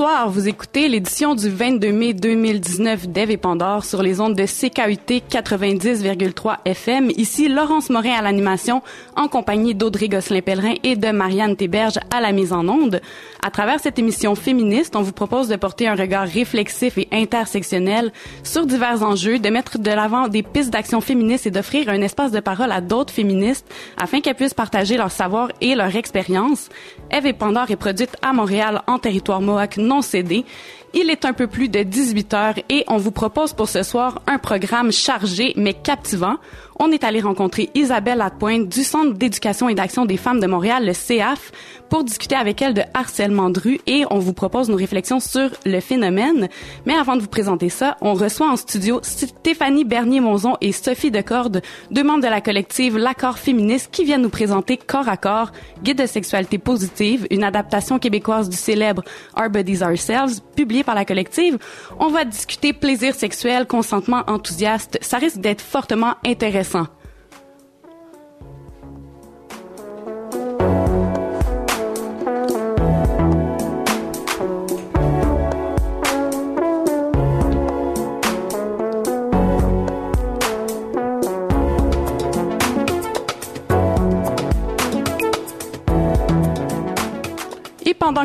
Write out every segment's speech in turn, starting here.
Bonsoir, vous écoutez l'édition du 22 mai 2019 d'Ève et Pandore sur les ondes de CKUT 90,3 FM. Ici, Laurence Morin à l'animation, en compagnie d'Audrey Gosselin-Pellerin et de Marianne Théberge à la mise en onde. À travers cette émission féministe, on vous propose de porter un regard réflexif et intersectionnel sur divers enjeux, de mettre de l'avant des pistes d'action féministes et d'offrir un espace de parole à d'autres féministes afin qu'elles puissent partager leur savoir et leur expérience. Eve et Pandore est produite à Montréal en territoire Mohawk non cédé. Il est un peu plus de 18 heures et on vous propose pour ce soir un programme chargé mais captivant on est allé rencontrer Isabelle Lapointe du Centre d'éducation et d'action des femmes de Montréal, le CAF, pour discuter avec elle de harcèlement de rue et on vous propose nos réflexions sur le phénomène. Mais avant de vous présenter ça, on reçoit en studio Stéphanie Bernier-Monzon et Sophie Decorde, deux membres de la collective L'Accord féministe qui viennent nous présenter Corps à corps, guide de sexualité positive, une adaptation québécoise du célèbre Our Bodies Ourselves, publié par la collective. On va discuter plaisir sexuel, consentement enthousiaste. Ça risque d'être fortement intéressant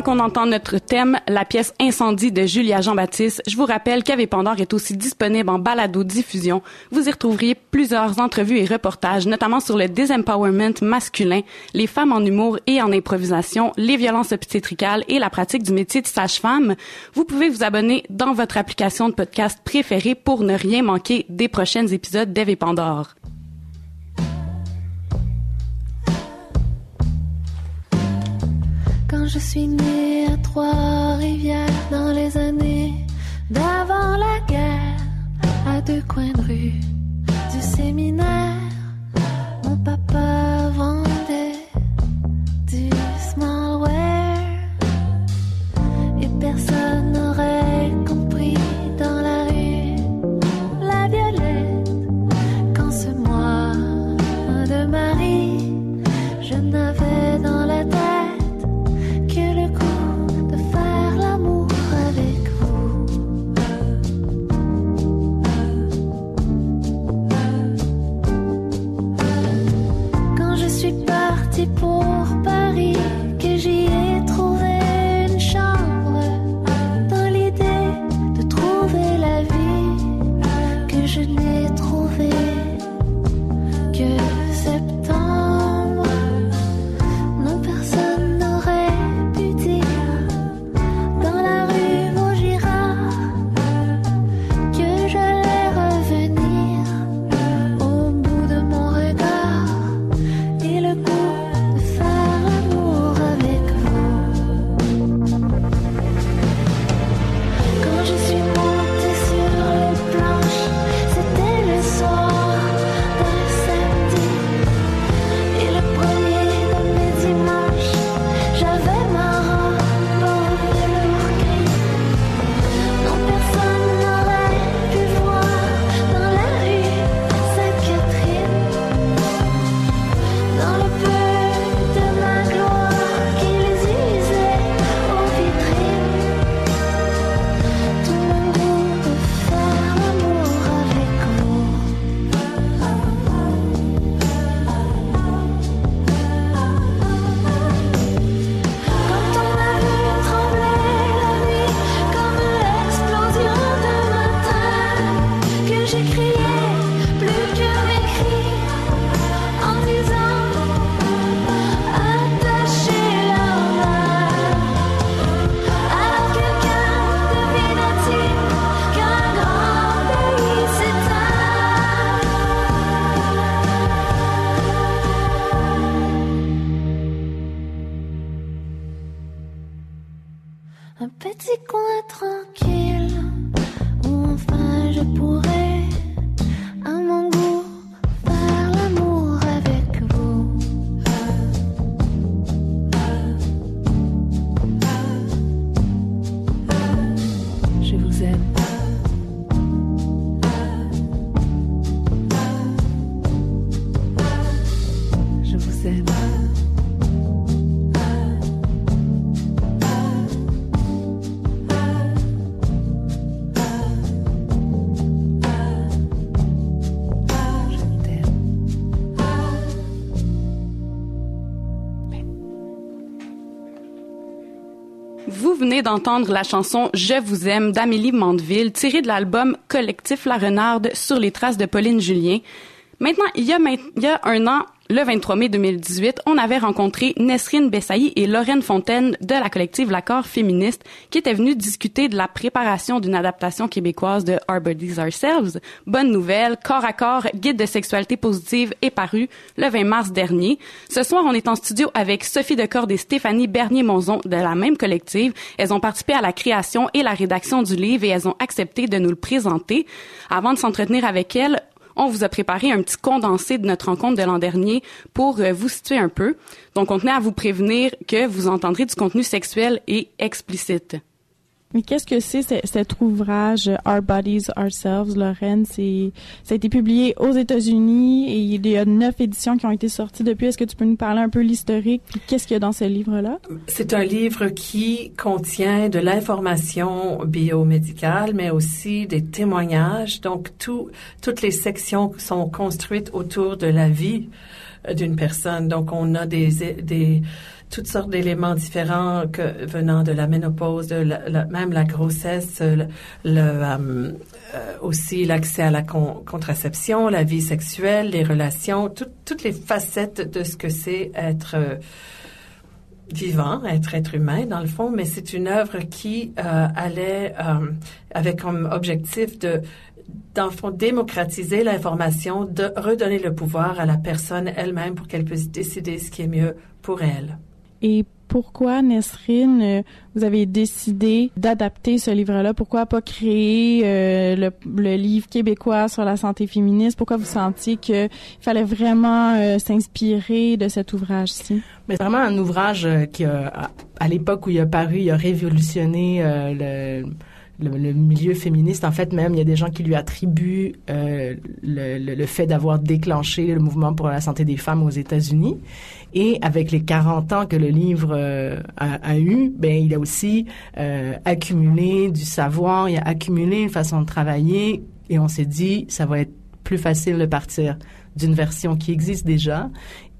qu'on entend notre thème, la pièce Incendie de Julia Jean-Baptiste, je vous rappelle qu'Ave Pandore est aussi disponible en balado-diffusion. Vous y retrouverez plusieurs entrevues et reportages, notamment sur le disempowerment masculin, les femmes en humour et en improvisation, les violences obstétricales et la pratique du métier de sage-femme. Vous pouvez vous abonner dans votre application de podcast préférée pour ne rien manquer des prochains épisodes d'Eve Pandore. Quand je suis née à Trois-Rivières dans les années d'avant la guerre, à deux coins de rue du séminaire, mon papa vendait du smallware et personne d'entendre la chanson Je vous aime d'Amélie Mandeville, tirée de l'album Collectif La Renarde sur les traces de Pauline Julien. Maintenant, il y a, il y a un an, le 23 mai 2018, on avait rencontré Nesrine Bessailly et Lorraine Fontaine de la collective L'accord féministe qui étaient venues discuter de la préparation d'une adaptation québécoise de Our Bodies Ourselves. Bonne nouvelle, corps à corps, guide de sexualité positive est paru le 20 mars dernier. Ce soir, on est en studio avec Sophie Decorde et Stéphanie Bernier-Monzon de la même collective. Elles ont participé à la création et la rédaction du livre et elles ont accepté de nous le présenter. Avant de s'entretenir avec elles, on vous a préparé un petit condensé de notre rencontre de l'an dernier pour euh, vous situer un peu. Donc, on tenait à vous prévenir que vous entendrez du contenu sexuel et explicite. Mais qu'est-ce que c'est cet ouvrage Our Bodies Ourselves, Lorraine? C'est, ça a été publié aux États-Unis et il y a neuf éditions qui ont été sorties depuis. Est-ce que tu peux nous parler un peu l'historique? Puis qu'est-ce qu'il y a dans ce livre-là? C'est un livre qui contient de l'information biomédicale, mais aussi des témoignages. Donc, tout, toutes les sections sont construites autour de la vie euh, d'une personne. Donc, on a des, des toutes sortes d'éléments différents venant de la ménopause, de même la grossesse, le euh, aussi l'accès à la con, contraception, la vie sexuelle, les relations, tout, toutes les facettes de ce que c'est être euh, vivant, être être humain dans le fond, mais c'est une œuvre qui euh, allait avec comme objectif de dans le fond, démocratiser l'information, de redonner le pouvoir à la personne elle-même pour qu'elle puisse décider ce qui est mieux pour elle. Et pourquoi, Nesrine, euh, vous avez décidé d'adapter ce livre-là? Pourquoi pas créer euh, le, le, livre québécois sur la santé féministe? Pourquoi vous sentiez qu'il fallait vraiment euh, s'inspirer de cet ouvrage-ci? Mais vraiment un ouvrage qui, a, à l'époque où il a paru, il a révolutionné le le, milieu féministe. En fait, même, il y a des gens qui lui attribuent euh, le, le, fait d'avoir déclenché le mouvement pour la santé des femmes aux États-Unis. Et avec les 40 ans que le livre euh, a, a, eu, ben, il a aussi euh, accumulé du savoir, il a accumulé une façon de travailler. Et on s'est dit, ça va être plus facile de partir d'une version qui existe déjà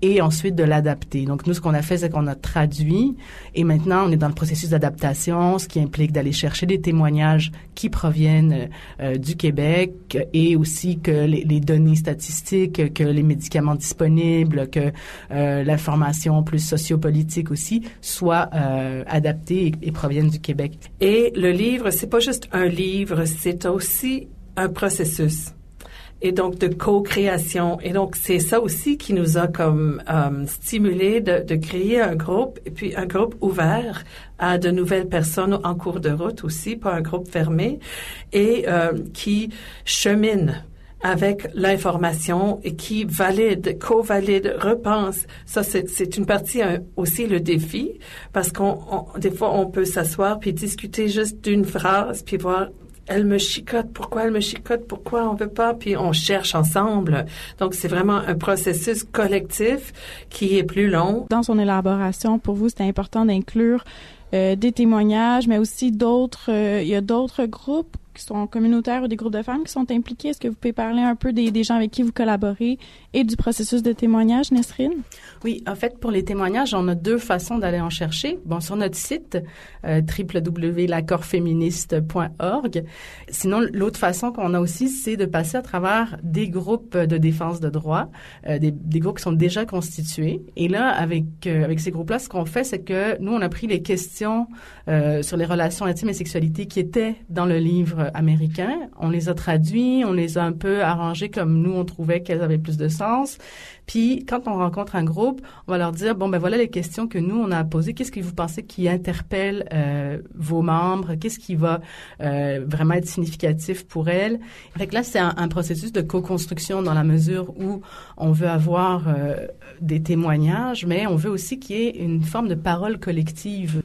et ensuite de l'adapter. Donc nous, ce qu'on a fait, c'est qu'on a traduit et maintenant on est dans le processus d'adaptation, ce qui implique d'aller chercher des témoignages qui proviennent euh, du Québec et aussi que les, données statistiques, que les médicaments disponibles, que euh, l'information plus sociopolitique aussi soient euh, adaptés et, et proviennent du Québec. Et le livre, c'est pas juste un livre, c'est aussi un processus et donc de co-création. Et donc c'est ça aussi qui nous a comme euh, stimulé de, de, créer un groupe et puis un groupe ouvert à de nouvelles personnes en cours de route aussi, pas un groupe fermé et euh, qui chemine avec l'information et qui valide, co-valide, repense. Ça, c'est une partie un, aussi le défi parce qu'on des fois on peut s'asseoir puis discuter juste d'une phrase puis voir elle me chicote, pourquoi elle me chicote, pourquoi on veut pas, puis on cherche ensemble. Donc c'est vraiment un processus collectif qui est plus long. Dans son élaboration, pour vous, c'était important d'inclure euh, des témoignages, mais aussi d'autres. Euh, il y a d'autres groupes qui sont communautaires ou des groupes de femmes qui sont impliqués. Est-ce que vous pouvez parler un peu des, gens avec qui vous collaborez et du processus de témoignage, Nesrine? Oui, en fait, pour les témoignages, on a deux façons d'aller en chercher. Bon, sur notre site, euh, www.l'accordsféministe.org. Sinon, l'autre façon qu'on a aussi, c'est de passer à travers des groupes de défense de droits, euh, des, des, groupes qui sont déjà constitués. Et là, avec, euh, avec ces groupes-là, ce qu'on fait, c'est que nous, on a pris les questions euh, sur les relations intimes et sexualité qui étaient dans le livre américains. On les a traduits, on les a un peu arrangés comme nous, on trouvait qu'elles avaient plus de sens. Puis, quand on rencontre un groupe, on va leur dire, bon, ben voilà les questions que nous, on a posées. Qu'est-ce que vous pensez qui interpelle euh, vos membres? Qu'est-ce qui va euh, vraiment être significatif pour elles? Fait que là, c'est un, processus de co-construction dans la mesure où on veut avoir euh, des témoignages, mais on veut aussi qu'il y ait une forme de parole collective.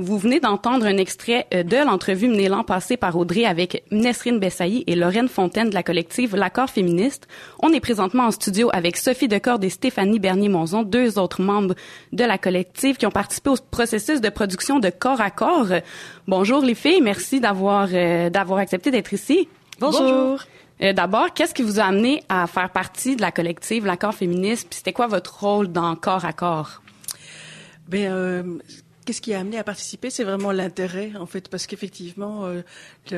Vous venez d'entendre un extrait euh, de l'entrevue menée l'an passé par Audrey avec Nesrine Bessailly et Lorraine Fontaine de la collective L'accord féministe. On est présentement en studio avec Sophie Decorde et Stéphanie Bernier-Monzon, deux autres membres de la collective qui ont participé au processus de production de corps à corps. Bonjour les filles, merci d'avoir euh, d'avoir accepté d'être ici. Bonjour. Bonjour. Euh, D'abord, qu'est-ce qui vous a amené à faire partie de la collective L'accord féministe? Puis c'était quoi votre rôle dans corps à corps? Ben euh qu'est-ce qui a amené à participer? C'est vraiment l'intérêt, en fait, parce qu'effectivement, euh,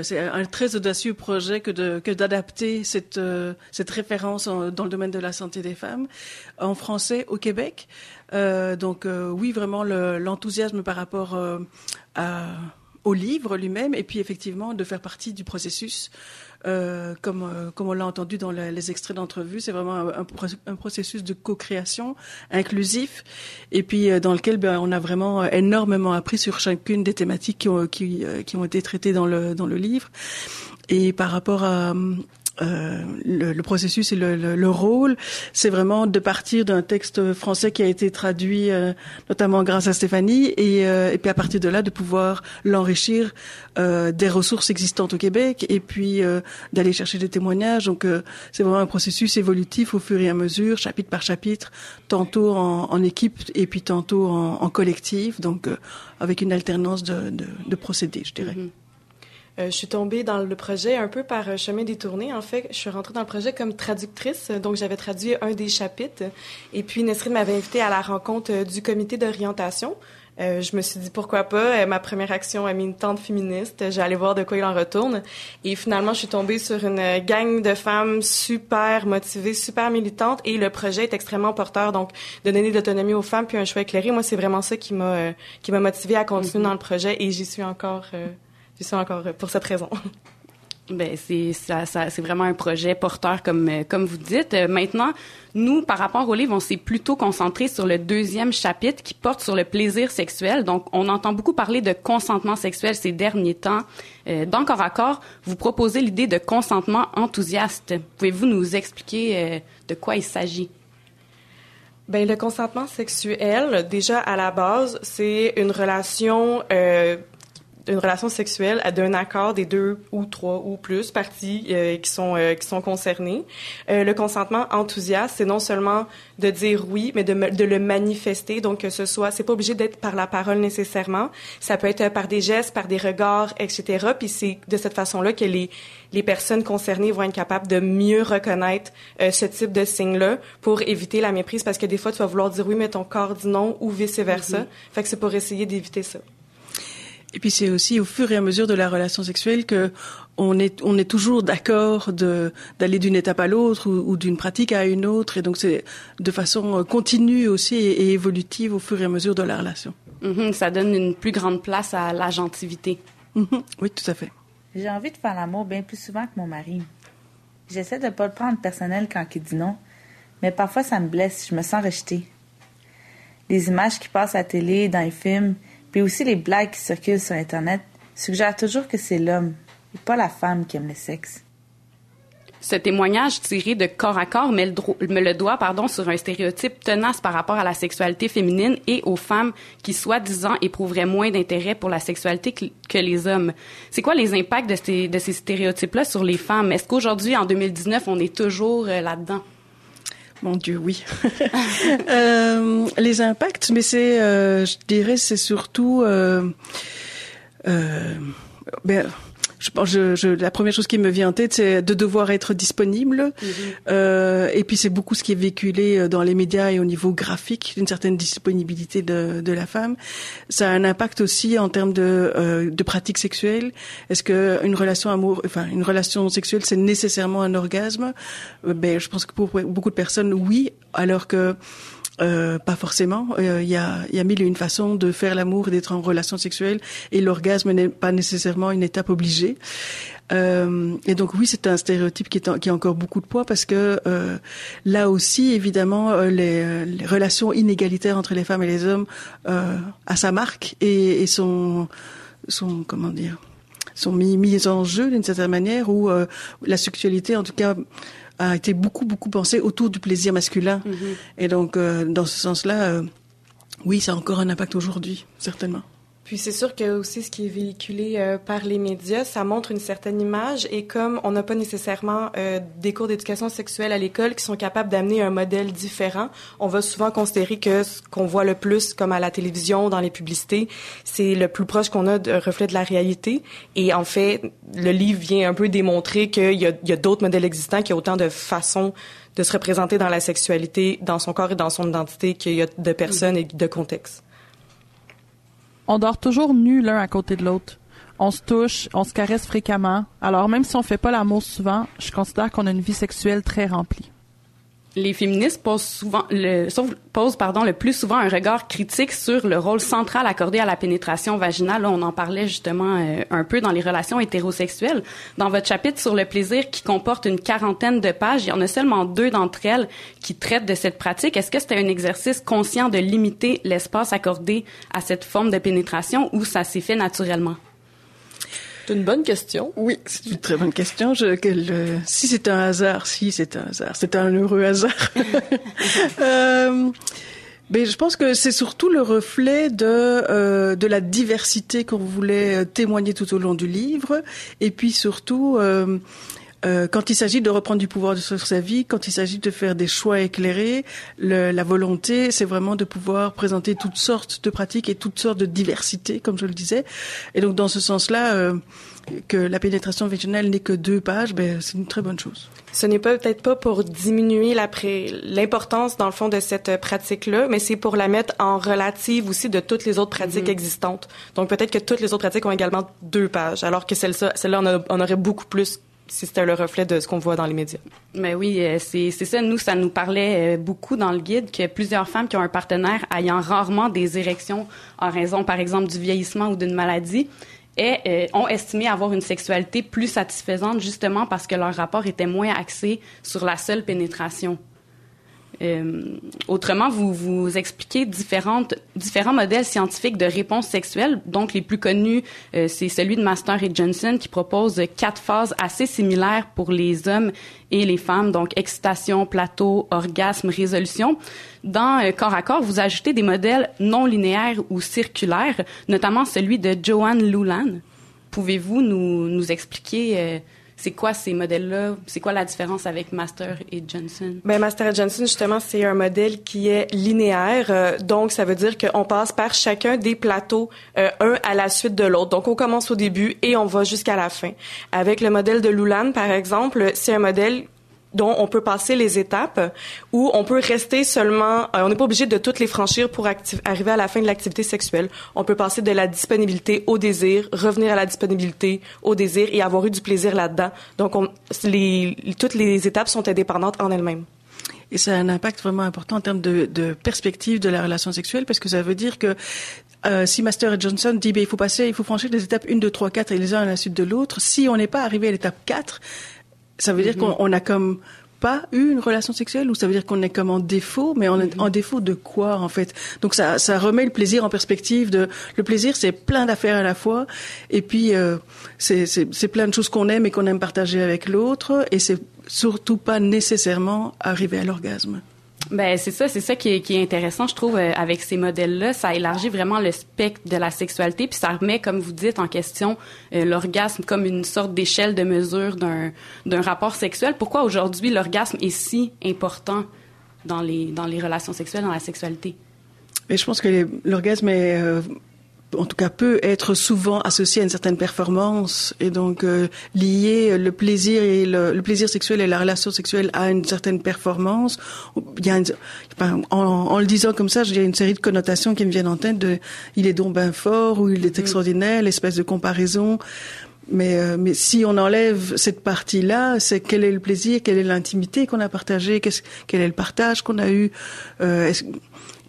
c'est un très audacieux projet que d'adapter cette euh, cette référence en- dans le domaine de la santé des femmes en français au Québec. Euh, donc oui, vraiment le- l'enthousiasme par rapport au livre lui-même, et puis effectivement de faire partie du processus. Euh, comme, euh, comme on l'a entendu dans la- les extraits d'entrevue, c'est vraiment un, un pro- un processus de co-création inclusif et puis euh, dans lequel ben, on a vraiment euh, énormément appris sur chacune des thématiques qui ont, qui, euh, qui ont été traitées dans le, dans le livre. Et par rapport à euh, le, le processus et le, le, le rôle, c'est vraiment de partir d'un texte français qui a été traduit euh, notamment grâce à Stéphanie et, euh, et puis à partir de là de pouvoir l'enrichir euh, des ressources existantes au Québec et puis euh, d'aller chercher des témoignages. Donc c'est vraiment un processus évolutif au fur et à mesure, chapitre par chapitre, tantôt en, en équipe et puis tantôt en, en collectif, donc avec une alternance de, de, de procédés, je dirais. Euh, je suis tombée dans le projet un peu par un chemin détourné. En fait, je suis rentrée dans le projet comme traductrice, donc j'avais traduit un des chapitres. Et puis Nesrine m'avait invitée à la rencontre euh, du comité d'orientation. Euh, je me suis dit pourquoi pas? Euh, ma première action a mis une tente féministe. J'allais voir de quoi il en retourne. Et finalement, je suis tombée sur une euh, gang de femmes super motivées, super militantes. Et le projet est extrêmement porteur. Donc, de donner de l'autonomie aux femmes puis un choix éclairé. Moi, c'est vraiment ça qui m'a euh, qui m'a motivée à continuer dans le projet. Et j'y suis encore. euh, j'y suis encore euh, pour cette raison. Ben c'est ça, ça c'est vraiment un projet porteur comme euh, comme vous dites. Euh, maintenant, nous par rapport au livre, on s'est plutôt concentré sur le deuxième chapitre qui porte sur le plaisir sexuel. Donc on entend beaucoup parler de consentement sexuel ces derniers temps. Euh, dans Corps à corps, vous proposez l'idée de consentement enthousiaste. Pouvez-vous nous expliquer euh, de quoi il s'agit? Ben le consentement sexuel, déjà à la base, c'est une relation, euh, une relation sexuelle d'un accord des deux ou trois ou plus parties euh, qui sont euh, qui sont concernées. Euh, le consentement enthousiaste, c'est non seulement de dire oui, mais de, de le manifester. Donc que ce soit, c'est pas obligé d'être par la parole nécessairement. Ça peut être par des gestes, par des regards, etc. Puis c'est de cette façon-là que les les personnes concernées vont être capables de mieux reconnaître euh, ce type de signe-là pour éviter la méprise parce que des fois tu vas vouloir dire oui mais ton corps dit non ou vice versa. Fait que c'est pour essayer d'éviter ça. Et puis c'est aussi au fur et à mesure de la relation sexuelle que on est on est toujours d'accord de d'aller d'une étape à l'autre ou, ou d'une pratique à une autre et donc c'est de façon euh, continue aussi et, et évolutive au fur et à mesure de la relation. Mhm, Ça donne une plus grande place à l'agentivité. Mhm. Oui, tout à fait. J'ai envie de faire l'amour bien plus souvent que mon mari. J'essaie de pas le prendre personnel quand il dit non, mais parfois ça me blesse, je me sens rejetée. Les images qui passent à la télé, dans les films, puis aussi les blagues qui circulent sur Internet suggèrent toujours que c'est l'homme et pas la femme qui aime le sexe. Ce témoignage tiré de corps à corps met le, met doigt pardon, sur un stéréotype tenace par rapport à la sexualité féminine et aux femmes qui, soi-disant, éprouveraient moins d'intérêt pour la sexualité que, les hommes. C'est quoi les impacts de ces, de ces stéréotypes-là sur les femmes? Est-ce qu'aujourd'hui, en 2019, on est toujours euh, là-dedans? Mon Dieu, oui. Euh, les impacts, mais c'est, euh, je dirais, c'est surtout, euh, euh, ben, je je, je, la première chose qui me vient en tête, c'est de devoir être disponible. Euh, et puis c'est beaucoup ce qui est véhiculé euh, dans les médias et au niveau graphique, d'une certaine disponibilité de, de la femme. Ça a un impact aussi en termes de, euh, de pratiques sexuelles. Est-ce que une relation amour, enfin une relation sexuelle, c'est nécessairement un orgasme? Euh, Ben, je pense que pour beaucoup de personnes, oui, alors que euh, pas forcément. Euh, Il y, a, y a mille et une façons de faire l'amour d'être en relation sexuelle, et l'orgasme n'est pas nécessairement une étape obligée. Euh, et donc oui, c'est un stéréotype qui, est qui a encore beaucoup de poids parce que euh, là aussi, évidemment, euh, les, euh, les relations inégalitaires entre les femmes et les hommes euh, à sa marque et, et sont, sont comment dire, sont mis, mis en jeu d'une certaine manière où euh, la sexualité, en tout cas, a été beaucoup beaucoup pensée autour du plaisir masculin. Et donc, euh, dans ce sens-là, euh, oui, ça a encore un impact aujourd'hui, certainement. Puis c'est sûr que aussi ce qui est véhiculé euh, par les médias, ça montre une certaine image et comme on n'a pas nécessairement euh, des cours d'éducation sexuelle à l'école qui sont capables d'amener un modèle différent, on va souvent considérer que ce qu'on voit le plus comme à la télévision, dans les publicités, c'est le plus proche qu'on a de reflet de la réalité. Et en fait, le livre vient un peu démontrer qu'il y a, il y a d'autres modèles existants, qu'il y a autant de façons de se représenter dans la sexualité, dans son corps et dans son identité qu'il y a de personnes et de contextes. On dort toujours nus l'un à côté de l'autre. On se touche, on se caresse fréquemment. Alors même si on fait pas l'amour souvent, je considère qu'on a une vie sexuelle très remplie. Les féministes posent souvent le posent pardon le plus souvent un regard critique sur le rôle central accordé à la pénétration vaginale. Là, on en parlait justement euh, un peu dans les relations hétérosexuelles. Dans votre chapitre sur le plaisir qui comporte une quarantaine de pages, il y en a seulement deux d'entre elles qui traitent de cette pratique. Est-ce que c'était un exercice conscient de limiter l'espace accordé à cette forme de pénétration ou ça s'est fait naturellement? C'est une bonne question. Oui, c'est une très bonne question. Je, quel, euh, si c'est un hasard, si c'est un hasard, c'est un heureux hasard. euh, mais je pense que c'est surtout le reflet de euh, de la diversité qu'on voulait euh, témoigner tout au long du livre, et puis surtout. Euh, euh, quand il s'agit de reprendre du pouvoir sur sa vie, quand il s'agit de faire des choix éclairés, le, la volonté, c'est vraiment de pouvoir présenter toutes sortes de pratiques et toutes sortes de diversités, comme je le disais. Et donc, dans ce sens-là, euh, que la pénétration vaginale n'ait que deux pages, ben, c'est une très bonne chose. Ce n'est peut-être pas pour diminuer l'importance dans le fond de cette pratique-là, mais c'est pour la mettre en relative aussi de toutes les autres pratiques existantes. Donc peut-être que toutes les autres pratiques ont également deux pages, alors que celle-là, celle-là on, a- on aurait beaucoup plus si c'était le reflet de ce qu'on voit dans les médias. Mais oui, euh, c'est ça. Nous, ça nous parlait euh, beaucoup dans le guide que plusieurs femmes qui ont un partenaire ayant rarement des érections en raison, par exemple, du vieillissement ou d'une maladie, et, euh, ont estimé avoir une sexualité plus satisfaisante justement parce que leur rapport était moins axé sur la seule pénétration. Euh, autrement, vous vous expliquez différentes, différents modèles scientifiques de réponse sexuelle. Donc, les plus connus, euh, c'est celui de Master et Johnson qui propose quatre phases assez similaires pour les hommes et les femmes. Donc, excitation, plateau, orgasme, résolution. Dans euh, Corps à corps, vous ajoutez des modèles non linéaires ou circulaires, notamment celui de Joanne Lulan. Pouvez-vous nous, expliquer euh, c'est quoi ces modèles-là? C'est quoi la différence avec Master et Johnson? Ben, Master et Johnson, justement, c'est un modèle qui est linéaire. euh, donc, ça veut dire qu'on passe par chacun des plateaux, euh, un à la suite de l'autre. Donc, on commence au début et on va jusqu'à la fin. Avec le modèle de Lulan, par exemple, c'est un modèle dont on peut passer les étapes, où on peut rester seulement, euh, on n'est pas obligé de toutes les franchir pour arriver à la fin de l'activité sexuelle. On peut passer de la disponibilité au désir, revenir à la disponibilité au désir et avoir eu du plaisir là-dedans. Donc, toutes les étapes sont indépendantes en elles-mêmes. Et ça a un impact vraiment important en termes de, de perspective de la relation sexuelle, parce que ça veut dire que euh, si Master et Johnson dit ben, il faut passer, il faut franchir les étapes 1, 2, 3, 4 et les uns à la suite de l'autre, si on n'est pas arrivé à l'étape 4, ça veut dire qu'on on a comme pas eu une relation sexuelle ou ça veut dire qu'on est comme en défaut, mais on est en défaut de quoi en fait? Donc ça, ça remet le plaisir en perspective. De le plaisir, c'est plein d'affaires à la fois, et puis euh, c'est plein de choses qu'on aime et qu'on aime partager avec l'autre, et c'est surtout pas nécessairement arriver à l'orgasme. Ben c'est ça, c'est ça qui est, intéressant, je trouve, euh, avec ces modèles-là, ça élargit vraiment le spectre de la sexualité, puis ça remet, comme vous dites, en question euh, l'orgasme comme une sorte d'échelle de mesure d'un d'un rapport sexuel. Pourquoi aujourd'hui l'orgasme est si important dans les dans les relations sexuelles, dans la sexualité? Mais je pense que l'orgasme est, euh, en tout cas, peut être souvent associé à une certaine performance et donc euh, lié le plaisir et le, le plaisir sexuel et la relation sexuelle à une certaine performance. Il y a une- en, en le disant comme ça, j'ai une série de connotations qui me viennent en tête de il est donc bien fort ou il est extraordinaire, l'espèce de comparaison. Mais, euh, mais si on enlève cette partie-là, c'est quel est le plaisir, quelle est l'intimité qu'on a partagée, qu'est-ce- quel est le partage qu'on a eu, euh,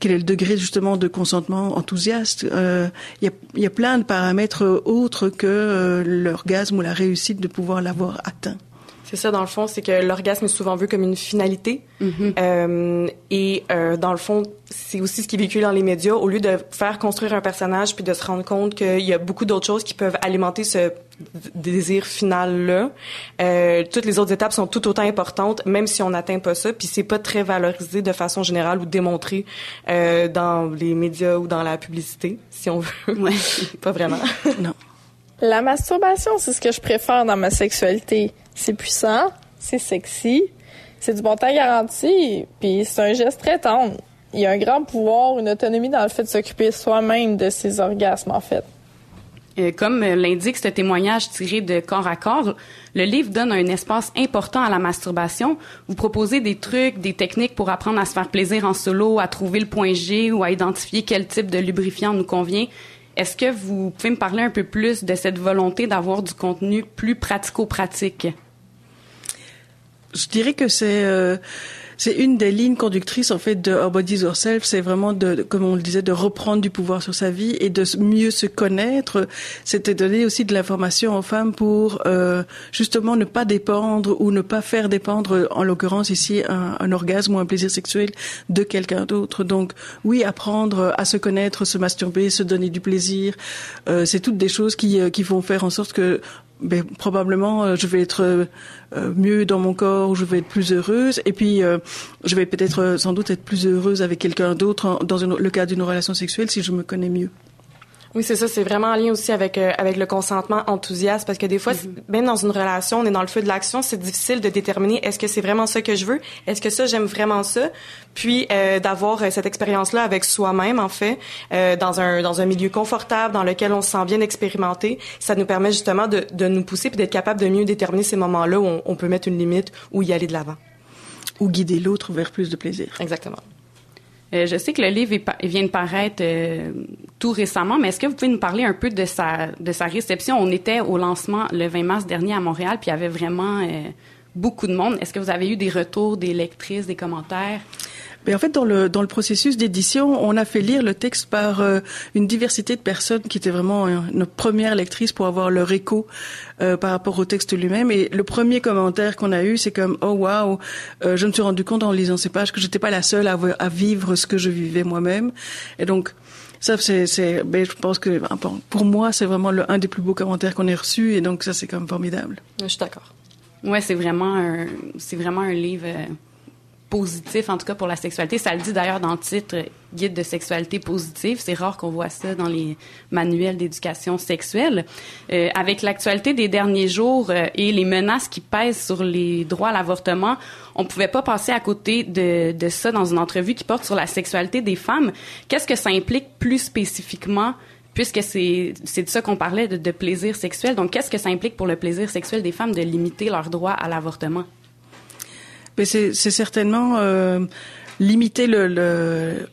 quel est le degré justement de consentement enthousiaste. Euh, Il y, a, y a plein de paramètres autres que euh, l'orgasme ou la réussite de pouvoir l'avoir atteint. C'est ça, dans le fond, c'est que l'orgasme est souvent vu comme une finalité. Euh, et euh, dans le fond, c'est aussi ce qui est véhiculé dans les médias. Au lieu de faire construire un personnage puis de se rendre compte qu'il y a beaucoup d'autres choses qui peuvent alimenter ce désir final-là, euh, toutes les autres étapes sont tout autant importantes, même si on n'atteint pas ça. Puis c'est pas très valorisé de façon générale ou démontré euh, dans les médias ou dans la publicité, si on veut. Ouais. pas vraiment. Non. La masturbation, c'est ce que je préfère dans ma sexualité. C'est puissant, c'est sexy, c'est du bon temps garanti, puis c'est un geste très tendre. Il y a un grand pouvoir, une autonomie dans le fait de s'occuper soi-même de ses orgasmes, en fait. Euh, comme euh, l'indique ce témoignage tiré de Corps à corps, le livre donne un espace important à la masturbation. Vous proposez des trucs, des techniques pour apprendre à se faire plaisir en solo, à trouver le point G ou à identifier quel type de lubrifiant nous convient. Est-ce que vous pouvez me parler un peu plus de cette volonté d'avoir du contenu plus pratico-pratique? Je dirais que c'est euh, c'est une des lignes conductrices en fait de Our Bodies Ourselves, c'est vraiment comme on le disait, de reprendre du pouvoir sur sa vie et de mieux se connaître. C'était donner aussi de l'information aux femmes pour euh, justement ne pas dépendre ou ne pas faire dépendre, en l'occurrence ici, un, un, orgasme ou un plaisir sexuel de quelqu'un d'autre. Donc oui, apprendre à se connaître, se masturber, se donner du plaisir, euh, c'est toutes des choses qui, euh, qui vont faire en sorte que ben, probablement euh, je vais être euh, mieux dans mon corps, je vais être plus heureuse, et puis euh, je vais peut-être sans doute être plus heureuse avec quelqu'un d'autre dans le cadre d'une relation sexuelle si je me connais mieux. Oui, c'est ça. C'est vraiment en lien aussi avec euh, avec le consentement enthousiaste parce que des fois, mm-hmm. même dans une relation, on est dans le feu de l'action, c'est difficile de déterminer est-ce que c'est vraiment ça que je veux, est-ce que ça j'aime vraiment ça, puis euh, d'avoir euh, cette expérience-là avec soi-même en fait, euh, dans un dans un milieu confortable dans lequel on se sent bien expérimenté, ça nous permet justement de de nous pousser puis d'être capable de mieux déterminer ces moments-là où on, on peut mettre une limite ou y aller de l'avant. Ou guider l'autre vers plus de plaisir. Exactement. Euh, je sais que le livre vient de paraître euh, tout récemment, mais est-ce que vous pouvez nous parler un peu de sa, de sa réception? On était au lancement le 20 mars dernier à Montréal, puis il y avait vraiment euh, beaucoup de monde. Est-ce que vous avez eu des retours des lectrices, des commentaires? Mais en fait, dans le dans le processus d'édition, on a fait lire le texte par euh, une diversité de personnes qui étaient vraiment euh, nos premières lectrices pour avoir leur écho euh, par rapport au texte lui-même. Et le premier commentaire qu'on a eu, c'est comme oh waouh, euh, je me suis rendu compte en lisant ces pages que j'étais pas la seule à, à vivre ce que je vivais moi-même. Et donc ça, c'est, c'est, ben, je pense que pour moi, c'est vraiment le, un des plus beaux commentaires qu'on ait reçus, et donc ça, c'est quand même formidable. Je suis d'accord. Ouais, c'est vraiment un, c'est vraiment un livre. Euh positif, en tout cas pour la sexualité. Ça le dit d'ailleurs dans le titre Guide de sexualité positive. C'est rare qu'on voit ça dans les manuels d'éducation sexuelle. Euh, avec l'actualité des derniers jours euh, et les menaces qui pèsent sur les droits à l'avortement, on pouvait pas passer à côté de, de ça dans une entrevue qui porte sur la sexualité des femmes. Qu'est-ce que ça implique plus spécifiquement puisque c'est de ça qu'on parlait de, de plaisir sexuel? Donc qu'est-ce que ça implique pour le plaisir sexuel des femmes de limiter leur droit à l'avortement? Mais c'est certainement euh, limiter le, le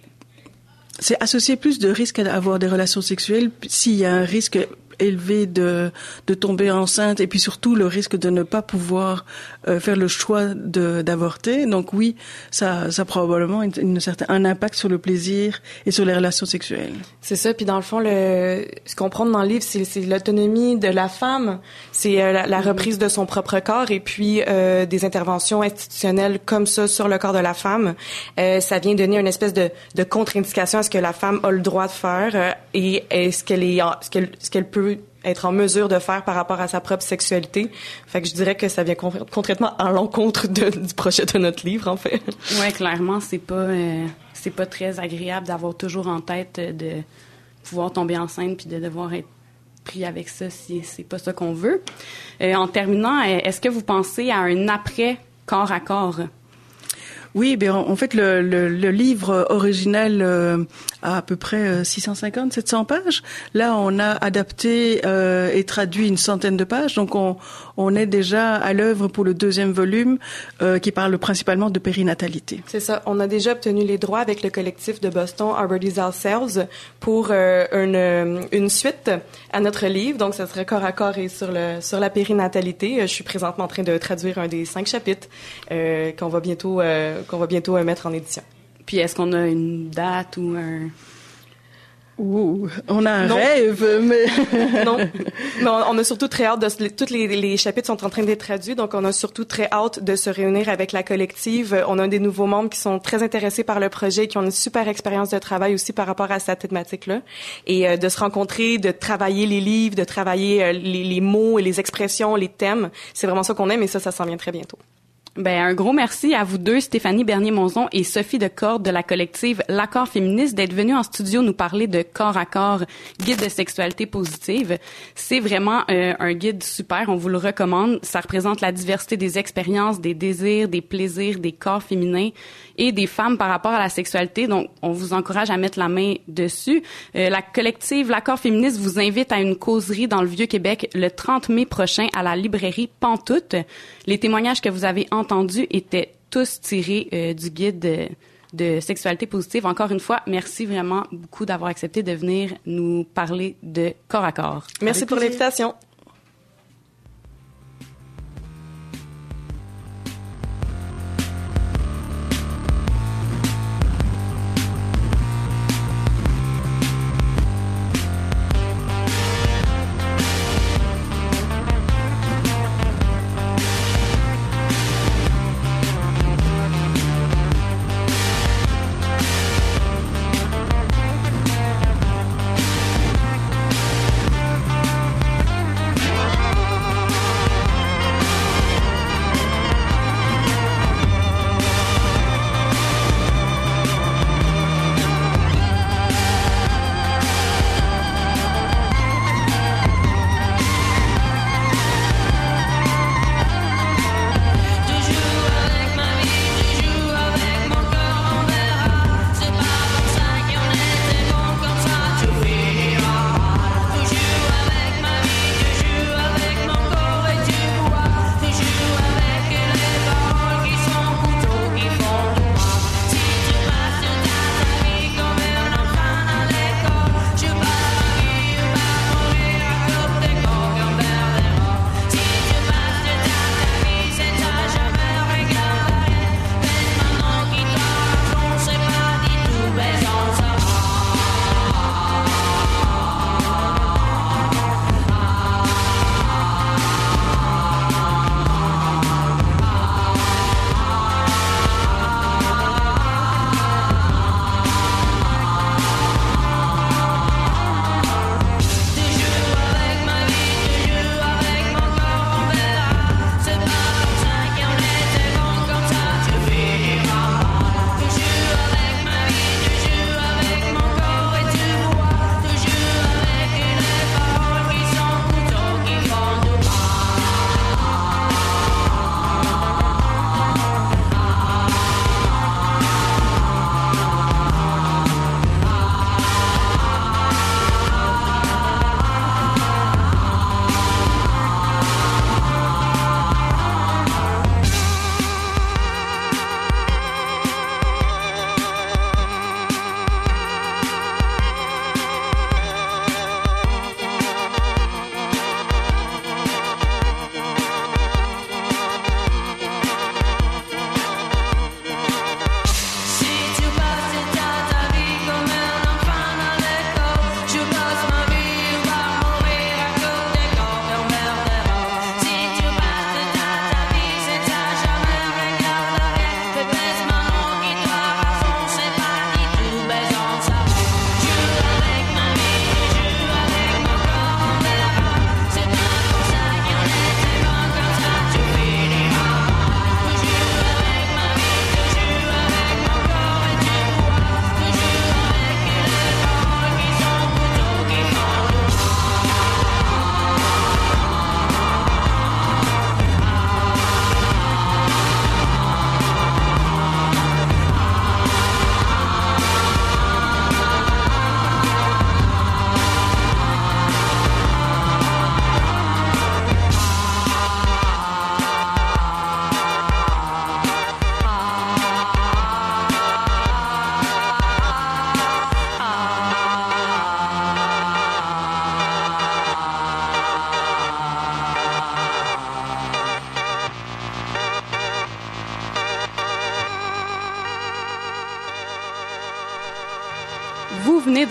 c'est associer plus de risques à avoir des relations sexuelles s'il y a un risque élevé de, de tomber enceinte et puis surtout le risque de ne pas pouvoir euh, faire le choix d'avorter. Donc oui, ça, ça a probablement une, une certain, un impact sur le plaisir et sur les relations sexuelles. C'est ça. Puis dans le fond, le, ce qu'on prend dans le livre, c'est l'autonomie de la femme, c'est euh, la, la, reprise de son propre corps et puis euh, des interventions institutionnelles comme ça sur le corps de la femme. Ça vient donner une espèce de, de contre-indication à ce que la femme a le droit de faire et, et ce qu'elle est, ce qu'elle, ce qu'elle peut être en mesure de faire par rapport à sa propre sexualité. Fait que je dirais que ça vient concrètement à l'encontre du projet de notre livre, en fait. Ouais, clairement, c'est pas euh, c'est pas très agréable d'avoir toujours en tête de pouvoir tomber enceinte puis de devoir être pris avec ça si c'est pas ça qu'on veut. Euh, en terminant, est-ce que vous pensez à un après corps à corps? Oui, bien, en fait, le, livre original euh, a à peu près 650, 700 pages. Là, on a adapté euh, et traduit une centaine de pages, donc on, on est déjà à l'œuvre pour le deuxième volume euh, qui parle principalement de périnatalité. C'est ça. On a déjà obtenu les droits avec le collectif de Boston, Arbor Cells, pour euh, une, une suite à notre livre. Donc, ça serait corps à corps et sur, le, sur la périnatalité. Je suis présentement en train de traduire un des cinq chapitres euh, qu'on va bientôt qu'on va bientôt mettre en édition. Puis est-ce qu'on a une date ou un Ouh, on a un non. rêve, mais non. Mais on, on, a surtout très hâte de tous les, les, chapitres sont en train d'être traduits, donc on a surtout très hâte de se réunir avec la collective. On a des nouveaux membres qui sont très intéressés par le projet, qui ont une super expérience de travail aussi par rapport à cette thématique-là, et euh, de se rencontrer, de travailler les livres, de travailler euh, les, les mots et les expressions, les thèmes. C'est vraiment ça qu'on aime, et ça, ça s'en vient très bientôt. Ben, un gros merci à vous deux, Stéphanie Bernier-Monzon et Sophie de Corde de la collective L'accord féministe, d'être venues en studio nous parler de corps à corps, guide de sexualité positive. C'est vraiment euh, un guide super, on vous le recommande. Ça représente la diversité des expériences, des désirs, des plaisirs, des corps féminins et des femmes par rapport à la sexualité. Donc, on vous encourage à mettre la main dessus. Euh, la collective L'accord féministe vous invite à une causerie dans le Vieux-Québec le 30 mai prochain à la librairie Pantoute. Les témoignages que vous avez entendus étaient tous tirés euh, du guide euh, de sexualité positive. Encore une fois, merci vraiment beaucoup d'avoir accepté de venir nous parler de corps à corps. Merci pour l'invitation.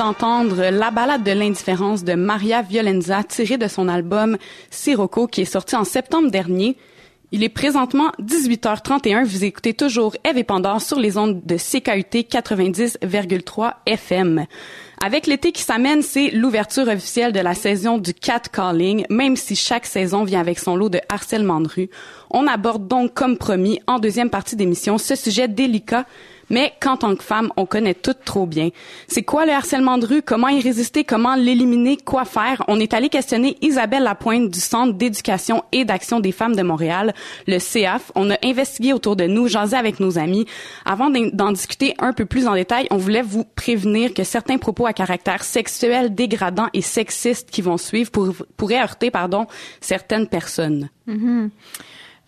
D'entendre la balade de l'indifférence de Maria Violenza tirée de son album Sirocco qui est sorti en septembre dernier. Il est présentement 18h31. Vous écoutez toujours Eve et Pandore sur les ondes de CKUT 90,3 FM. Avec l'été qui s'amène, c'est l'ouverture officielle de la saison du cat calling, même si chaque saison vient avec son lot de harcèlement de rue. On aborde donc, comme promis, en deuxième partie d'émission, ce sujet délicat mais qu'en tant que femme, on connaît tout trop bien. C'est quoi le harcèlement de rue? Comment y résister? Comment l'éliminer? Quoi faire? On est allé questionner Isabelle Lapointe du Centre d'éducation et d'action des femmes de Montréal, le CAF. On a investigué autour de nous, jasé avec nos amis. Avant d'en discuter un peu plus en détail, on voulait vous prévenir que certains propos à caractère sexuel, dégradant et sexiste qui vont suivre pour, pourraient heurter, pardon, certaines personnes. Mm-hmm.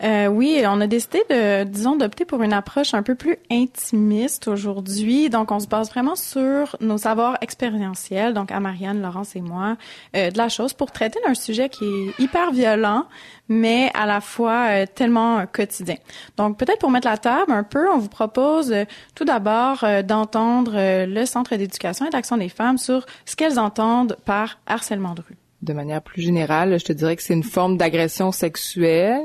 Euh, oui, on a décidé de, disons, d'opter pour une approche un peu plus intimiste aujourd'hui. Donc, on se base vraiment sur nos savoirs expérientiels, donc à Marianne, Laurence et moi, euh, de la chose pour traiter d'un sujet qui est hyper violent, mais à la fois euh, tellement quotidien. Donc, peut-être pour mettre la table un peu, on vous propose tout d'abord d'entendre le Centre d'éducation et d'action des femmes sur ce qu'elles entendent par harcèlement de rue. De manière plus générale, je te dirais que c'est une forme d'agression sexuelle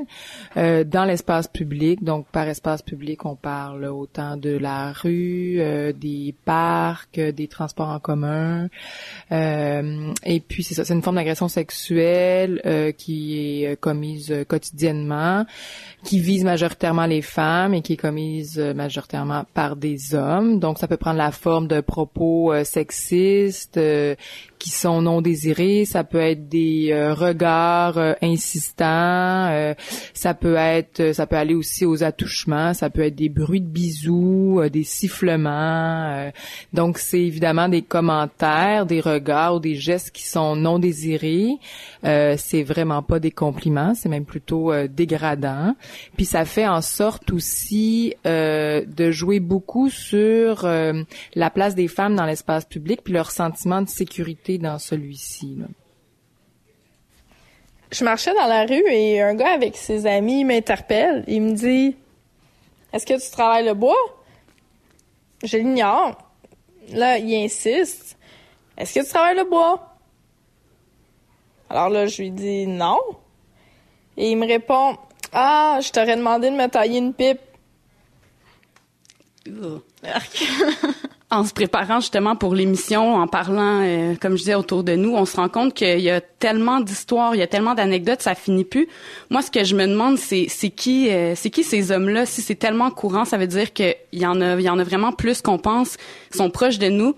euh, dans l'espace public. Donc, par espace public, on parle autant de la rue, euh, des parcs, des transports en commun. Euh, et puis, c'est ça, c'est une forme d'agression sexuelle qui est commise quotidiennement, qui vise majoritairement les femmes et qui est commise majoritairement par des hommes. Donc, ça peut prendre la forme de propos sexistes, qui sont non désirés, ça peut être des euh, regards euh, insistants, euh, ça peut être euh, ça peut aller aussi aux attouchements, ça peut être des bruits de bisous, euh, des sifflements. euh, donc c'est évidemment des commentaires, des regards ou des gestes qui sont non désirés. C'est vraiment pas des compliments, c'est même plutôt dégradant. Puis ça fait en sorte aussi de jouer beaucoup sur la place des femmes dans l'espace public puis leur sentiment de sécurité dans celui-ci. là. Je marchais dans la rue et un gars avec ses amis m'interpelle. Il me dit Est-ce que tu travailles le bois? Je l'ignore. Là, il insiste Est-ce que tu travailles le bois? Alors là, je lui dis non. Et il me répond Ah, je t'aurais demandé de me tailler une pipe. en se préparant justement pour l'émission, en parlant, euh, comme je disais, autour de nous, on se rend compte qu'il y a tellement d'histoires, il y a tellement d'anecdotes, ça finit plus. Moi, ce que je me demande, c'est qui, euh, c'est qui ces hommes-là? Si c'est tellement courant, ça veut dire qu'il y en a, a vraiment plus qu'on pense. Ils sont proches de nous.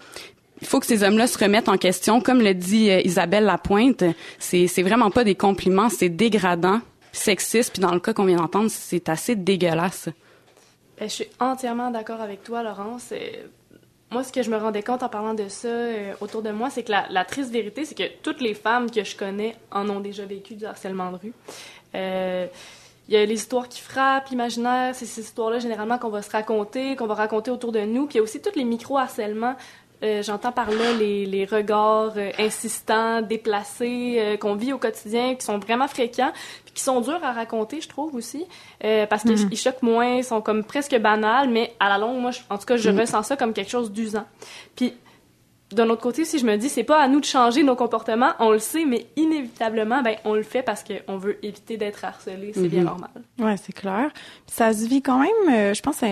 Il faut que ces hommes-là se remettent en question. Comme le dit euh, Isabelle Lapointe, c'est c'est vraiment pas des compliments, c'est dégradant, sexiste. Puis dans le cas qu'on vient d'entendre, c'est assez dégueulasse. Ben, je suis entièrement d'accord avec toi, Laurence. Moi, ce que je me rendais compte en parlant de ça euh, autour de moi, c'est que la, triste vérité, c'est que toutes les femmes que je connais en ont déjà vécu du harcèlement de rue. Euh, il y a les histoires qui frappent l'imaginaire, c'est ces histoires-là généralement qu'on va se raconter, qu'on va raconter autour de nous. Puis il y a aussi tous les micro-harcèlements. Euh, J'entends par là les, les regards euh, insistants, déplacés, euh, qu'on vit au quotidien, qui sont vraiment fréquents, puis qui sont durs à raconter, je trouve aussi, parce qu'ils ils choquent moins, ils sont comme presque banals, mais à la longue, moi, je- en tout cas, je ressens ça comme quelque chose d'usant. Puis d'un autre côté, si je me dis, c'est pas à nous de changer nos comportements, on le sait, mais inévitablement, ben, on le fait parce qu'on veut éviter d'être harcelé, c'est bien normal. Ouais, c'est clair. Ça se vit quand même, je pense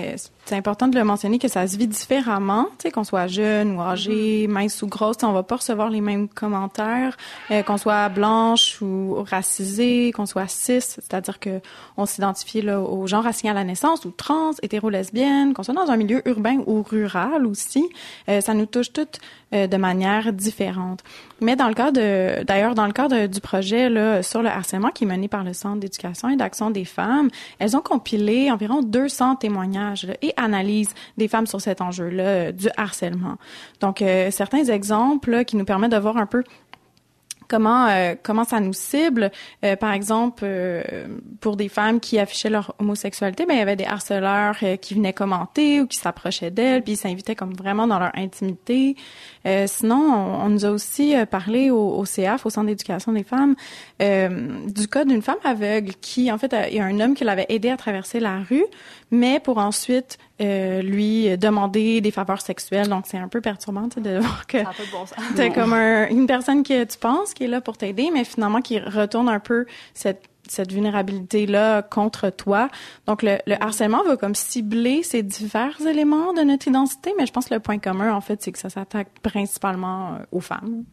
c'est- important de le mentionner que ça se vit différemment, tu sais, qu'on soit jeune ou âgé, mince ou grosse, on va pas recevoir les mêmes commentaires, euh, qu'on soit blanche ou racisée, qu'on soit cis, c'est-à-dire que on s'identifie là au genre assigné à la naissance ou trans, hétéro, lesbienne, qu'on soit dans un milieu urbain ou rural aussi, euh, ça nous touche toutes euh, de manière différente. Mais dans le cas de, d'ailleurs, dans le cadre du projet là, sur le harcèlement qui est mené par le Centre d'éducation et d'action des femmes, elles ont compilé environ 200 témoignages là, et analyses des femmes sur cet enjeu-là euh, du harcèlement. Donc, euh, certains exemples là, qui nous permettent de voir un peu comment euh, comment ça nous cible Euh, par exemple euh, pour des femmes qui affichaient leur homosexualité ben il y avait des harceleurs euh, qui venaient commenter ou qui s'approchaient d'elles puis ils s'invitaient comme vraiment dans leur intimité Euh, sinon on, on nous a aussi euh, parlé au, au CAF au centre d'éducation des femmes euh, du cas d'une femme aveugle qui en fait a- il y a un homme qui l'avait aidé à traverser la rue mais pour ensuite euh, lui demander des faveurs sexuelles donc c'est un peu perturbant tu de voir que bon. T'as comme un- une personne que tu penses qui est là pour t'aider, mais finalement qui retourne un peu cette cette vulnérabilité-là contre toi. Donc, le, le harcèlement va comme cibler ces divers éléments de notre identité, mais je pense que le point commun, en fait, c'est que ça s'attaque principalement euh, aux femmes.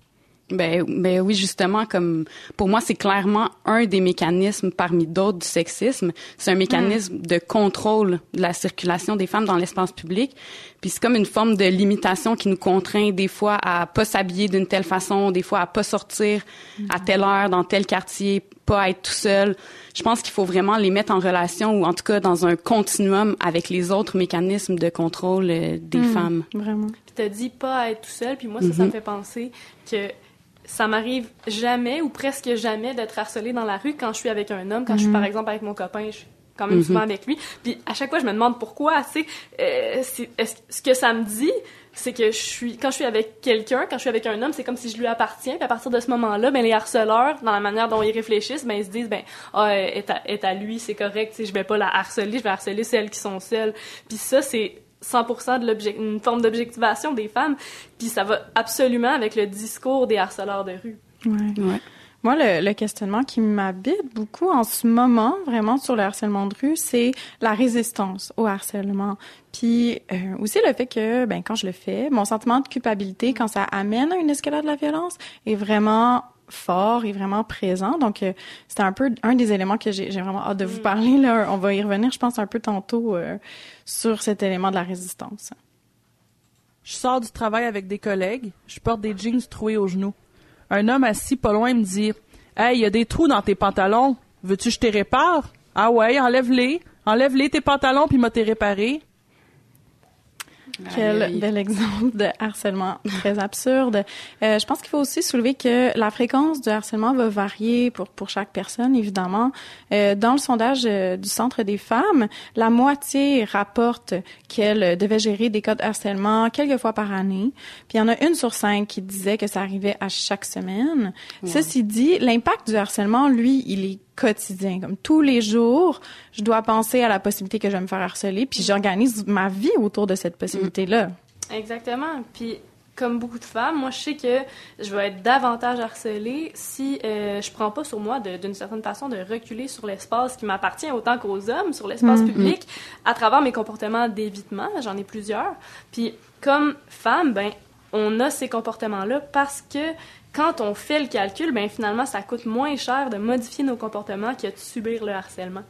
Ben, ben oui, justement, comme pour moi, c'est clairement un des mécanismes parmi d'autres du sexisme. C'est un mécanisme de contrôle de la circulation des femmes dans l'espace public. Puis c'est comme une forme de limitation qui nous contraint des fois à pas s'habiller d'une telle façon, des fois à pas sortir à telle heure dans tel quartier, pas être tout seul. Je pense qu'il faut vraiment les mettre en relation ou en tout cas dans un continuum avec les autres mécanismes de contrôle euh, des femmes. Vraiment. Puis t'as dit pas être tout seul, puis moi, ça, ça me fait penser que ça m'arrive jamais ou presque jamais d'être harcelée dans la rue quand je suis avec un homme. Quand je suis, par exemple, avec mon copain, je, quand même Mhm. souvent avec lui. Puis à chaque fois, je me demande pourquoi. Tu sais, euh, ce que ça me dit, c'est que je suis quand je suis avec quelqu'un, quand je suis avec un homme, c'est comme si je lui appartiens. Puis à partir de ce moment-là, ben les harceleurs, dans la manière dont ils réfléchissent, ben ils se disent ben ah est à, est à lui, c'est correct. Je vais pas la harceler, je vais harceler celles qui sont seules. Puis ça, c'est 100% de une forme d'objectivation des femmes. Puis ça va absolument avec le discours des harceleurs de rue. Ouais. Ouais. Moi, le, le questionnement qui m'habite beaucoup en ce moment, vraiment sur le harcèlement de rue, c'est la résistance au harcèlement. Puis euh, aussi le fait que, ben, quand je le fais, mon sentiment de culpabilité, quand ça amène à une escalade de la violence, est vraiment fort et vraiment présent. Donc, euh, c'est un peu un des éléments que j'ai j'ai vraiment hâte de vous parler. Là, on va y revenir, je pense, un peu tantôt euh, sur cet élément de la résistance. Je sors du travail avec des collègues, je porte des jeans troués aux genoux. Un homme assis pas loin me dit Hey, il y a des trous dans tes pantalons. Veux-tu que je te répare? Ah ouais, enlève-les. Enlève-les tes pantalons puis m'a t'es réparé. Quel Aïe, bel exemple de harcèlement très absurde. Euh, je pense qu'il faut aussi soulever que la fréquence du harcèlement va varier pour pour chaque personne, évidemment. Euh, dans le sondage euh, du Centre des femmes, la moitié rapporte qu'elle devait gérer des cas de harcèlement quelques fois par année. Puis il y en a une sur cinq qui disait que ça arrivait à chaque semaine. Ceci dit, l'impact du harcèlement, lui, il est quotidien. Comme tous les jours, je dois penser à la possibilité que je vais me faire harceler, puis j'organise ma vie autour de cette possibilité-là. Exactement. Puis, comme beaucoup de femmes, moi, je sais que je vais être davantage harcelée si euh, je prends pas sur moi, d'une certaine façon, de reculer sur l'espace qui m'appartient autant qu'aux hommes, sur l'espace Mhm. public, à travers mes comportements d'évitement. J'en ai plusieurs. Puis, comme femme, ben, on a ces comportements-là parce que quand on fait le calcul, ben finalement, ça coûte moins cher de modifier nos comportements que de subir le harcèlement.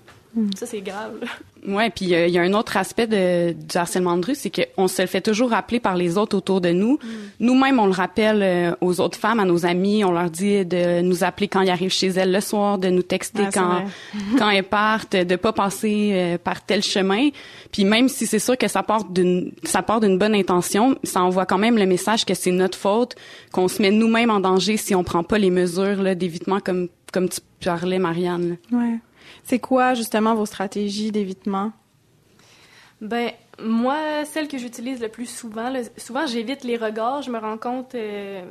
Ça, c'est grave. là. Ouais, puis euh, il y a un autre aspect de, du harcèlement de rue, c'est qu'on se le fait toujours rappeler par les autres autour de nous. Nous-mêmes, on le rappelle euh, aux autres femmes, à nos amis, on leur dit de nous appeler quand ils arrivent chez elles le soir, de nous texter Ah, quand quand elles partent, de pas passer euh, par tel chemin. Puis même si c'est sûr que ça part d'une ça part d'une bonne intention, ça envoie quand même le message que c'est notre faute, qu'on se met nous-mêmes en danger si on prend pas les mesures là, d'évitement comme comme tu parlais, Marianne. là. Ouais. C'est quoi justement vos stratégies d'évitement? Ben, moi, celle que j'utilise le plus souvent, souvent j'évite les regards, je me rends compte, euh,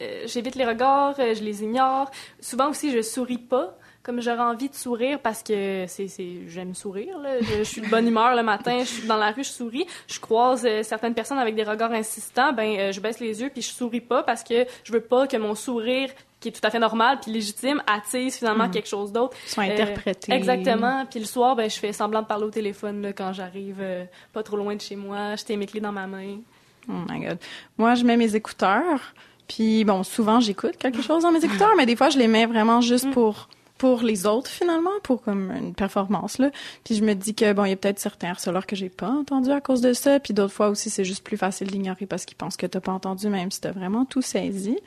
euh, j'évite les regards, euh, je les ignore. Souvent aussi, je souris pas, comme j'aurais envie de sourire parce que c'est, c'est, j'aime sourire, là. Je, je suis de bonne humeur le matin, je suis dans la rue, je souris. Je croise euh, certaines personnes avec des regards insistants, ben, euh, je baisse les yeux puis je souris pas parce que je veux pas que mon sourire qui est tout à fait normal puis légitime attise finalement quelque chose d'autre. Sont Euh, interprétés. exactement. Puis le soir, ben, je fais semblant de parler au téléphone là, quand j'arrive euh, pas trop loin de chez moi. Je tiens mes clés dans ma main. Oh my god. Moi, je mets mes écouteurs. Puis bon, souvent j'écoute quelque chose dans mes écouteurs, mais des fois je les mets vraiment juste pour pour les autres finalement, pour comme une performance là. Puis je me dis que bon, il y a peut-être certains harceleurs que j'ai pas entendu à cause de ça, puis d'autres fois aussi c'est juste plus facile d'ignorer parce qu'ils pensent que t'as pas entendu même si t'as vraiment tout saisi.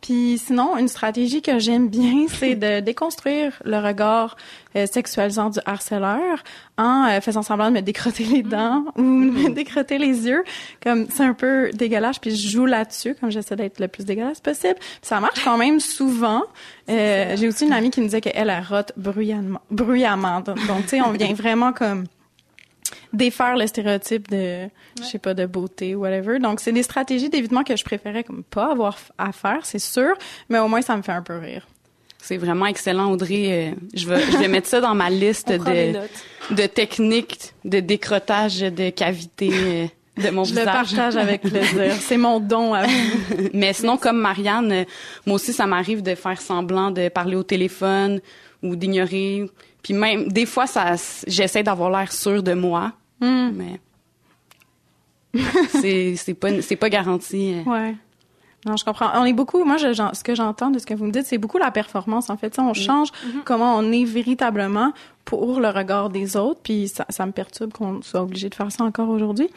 Puis sinon, une stratégie que j'aime bien, c'est de déconstruire le regard euh, sexualisant du harceleur en euh, faisant semblant de me décrotter les dents ou de me décrotter les yeux. Comme c'est un peu dégueulasse, puis je joue là-dessus, comme j'essaie d'être le plus dégueulasse possible. Puis ça marche quand même souvent. Euh, J'ai aussi une amie qui me disait qu'elle, elle rote bruyamment. bruyamment. Donc, donc, tu sais, on vient vraiment comme défaire le stéréotype de, je sais pas, de beauté ou whatever. Donc, c'est des stratégies d'évitement que je préférais comme pas avoir à faire, c'est sûr, mais au moins ça me fait un peu rire. C'est vraiment excellent, Audrey. Euh, je vais, je vais mettre ça dans ma liste de, techniques de décrotage de cavités euh, de mon Je le visage. partage avec plaisir. C'est mon don à vous. Mais sinon, comme Marianne, euh, moi aussi, ça m'arrive de faire semblant de parler au téléphone ou d'ignorer. Puis même, des fois, ça, j'essaie d'avoir l'air sûre de moi, Hmm. mais c'est, c'est pas, c'est pas garanti. euh. Ouais. Non, je comprends. On est beaucoup, moi, je, ce que j'entends de ce que vous me dites, c'est beaucoup la performance, en fait. Sais, on change comment on est véritablement pour le regard des autres, puis ça, ça me perturbe qu'on soit obligé de faire ça encore aujourd'hui.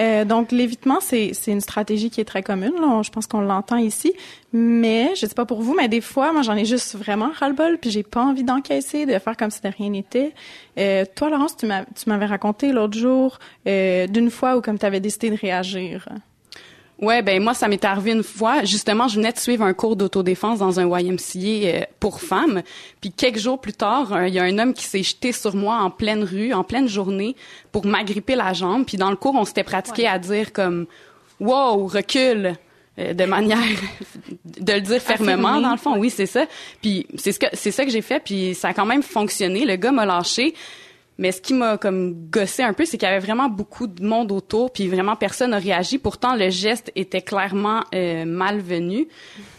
Euh, donc, l'évitement, c'est, une stratégie qui est très commune. Là. On- je pense qu'on l'entend ici. Mais, je sais pas pour vous, mais des fois, moi, j'en ai juste vraiment ras-le-bol, puis j'ai pas envie d'encaisser, de faire comme si de rien n'était. Euh, toi, Laurence, tu m'avais raconté l'autre jour euh, d'une fois où comme tu avais décidé de réagir. Ouais, ben moi ça m'est arrivé une fois. Justement, je venais de suivre un cours d'autodéfense dans un YMCA euh, pour femmes. Puis quelques jours plus tard, euh, il y a un homme qui s'est jeté sur moi en pleine rue, en pleine journée, pour m'agripper la jambe. Puis dans le cours, on s'était pratiqué à dire comme "Wow, recule." euh, de manière de le dire fermement Affirmer. dans le fond oui c'est ça puis c'est ce que c'est ça que j'ai fait puis ça a quand même fonctionné le gars m'a lâché mais ce qui m'a comme gossé un peu, c'est qu'il y avait vraiment beaucoup de monde autour, puis vraiment personne n'a réagi. Pourtant, le geste était clairement euh, malvenu.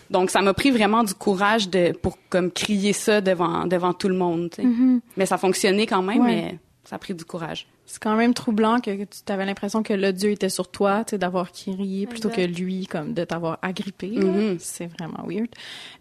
Donc, ça m'a pris vraiment du courage de pour comme crier ça devant devant tout le monde. tu sais. Mhm. Mais ça fonctionnait quand même, Ouais. mais ça a pris du courage. C'est quand même troublant que, tu avais l'impression que le Dieu était sur toi, tu sais, d'avoir crié plutôt Exact. que lui, comme de t'avoir agrippé. Mhm. C'est vraiment weird.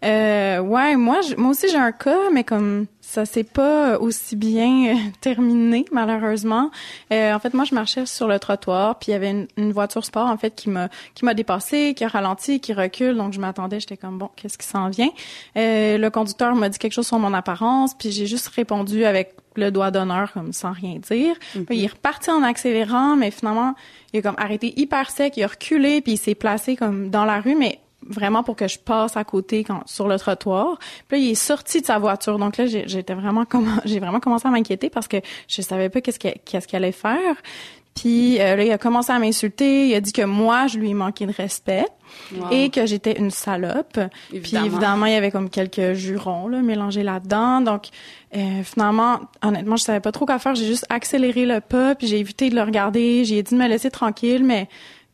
Euh, ouais, moi, je- moi aussi j'ai un cas, mais comme ça s'est pas aussi bien euh, terminé malheureusement. Euh, en fait, moi je marchais sur le trottoir, puis il y avait une, une voiture sport en fait qui m'a qui m'a dépassé, qui a ralenti, qui recule. Donc je m'attendais, j'étais comme bon, qu'est-ce qui s'en vient? Euh, Le conducteur m'a dit quelque chose sur mon apparence, puis j'ai juste répondu avec le doigt d'honneur comme sans rien dire. Puis il est reparti en accélérant, mais finalement il a comme arrêté hyper sec, il a reculé, puis il s'est placé comme dans la rue, mais vraiment pour que je passe à côté quand, sur le trottoir. Puis là, il est sorti de sa voiture. Donc là, j'ai- j'étais vraiment j'ai vraiment commencé à m'inquiéter parce que je savais pas qu'est-ce qu'il qu'est-ce qu'il allait faire. Puis euh, là, il a commencé à m'insulter. Il a dit que moi, je lui ai manqué de respect Wow. et que j'étais une salope. Puis Évidemment. évidemment, il y avait comme quelques jurons là, mélangés là-dedans. Donc euh, finalement, honnêtement, je savais pas trop quoi faire. J'ai juste accéléré le pas, puis j'ai évité de le regarder. J'ai dit de me laisser tranquille, mais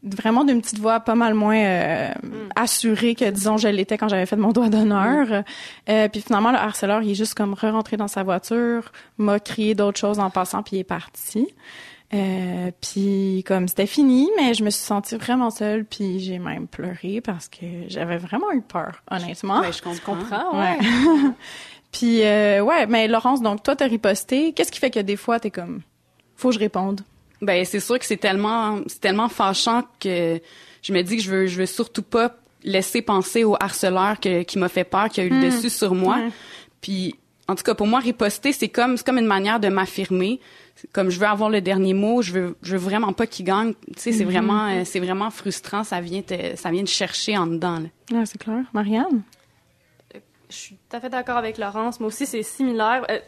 vraiment d'une petite voix pas mal moins euh, assurée que disons je l'étais quand j'avais fait mon doigt d'honneur. Euh, puis finalement le harceleur il est juste comme re-rentré dans sa voiture, m'a crié d'autres choses en passant puis il est parti. Euh, puis comme c'était fini, mais je me suis sentie vraiment seule puis j'ai même pleuré parce que j'avais vraiment eu peur, honnêtement. Ben, je comprends. comprends, ouais. Ouais. puis euh, ouais, mais Laurence, donc toi t'as riposté. Qu'est-ce qui fait que des fois t'es comme, faut que je réponde? Ben c'est sûr que c'est tellement c'est tellement fâchant que je me dis que je veux je veux surtout pas laisser penser au harceleur que, qui m'a fait peur, qui a eu le dessus sur moi. Puis en tout cas pour moi riposter c'est comme c'est comme une manière de m'affirmer. Comme je veux avoir le dernier mot, je veux je veux vraiment pas qu'il gagne. Tu sais c'est vraiment euh, c'est vraiment frustrant, ça vient te ça vient te chercher en dedans là. Ouais, c'est clair. Marianne? Je suis tout à fait d'accord avec Laurence. Moi aussi, c'est similaire. Euh,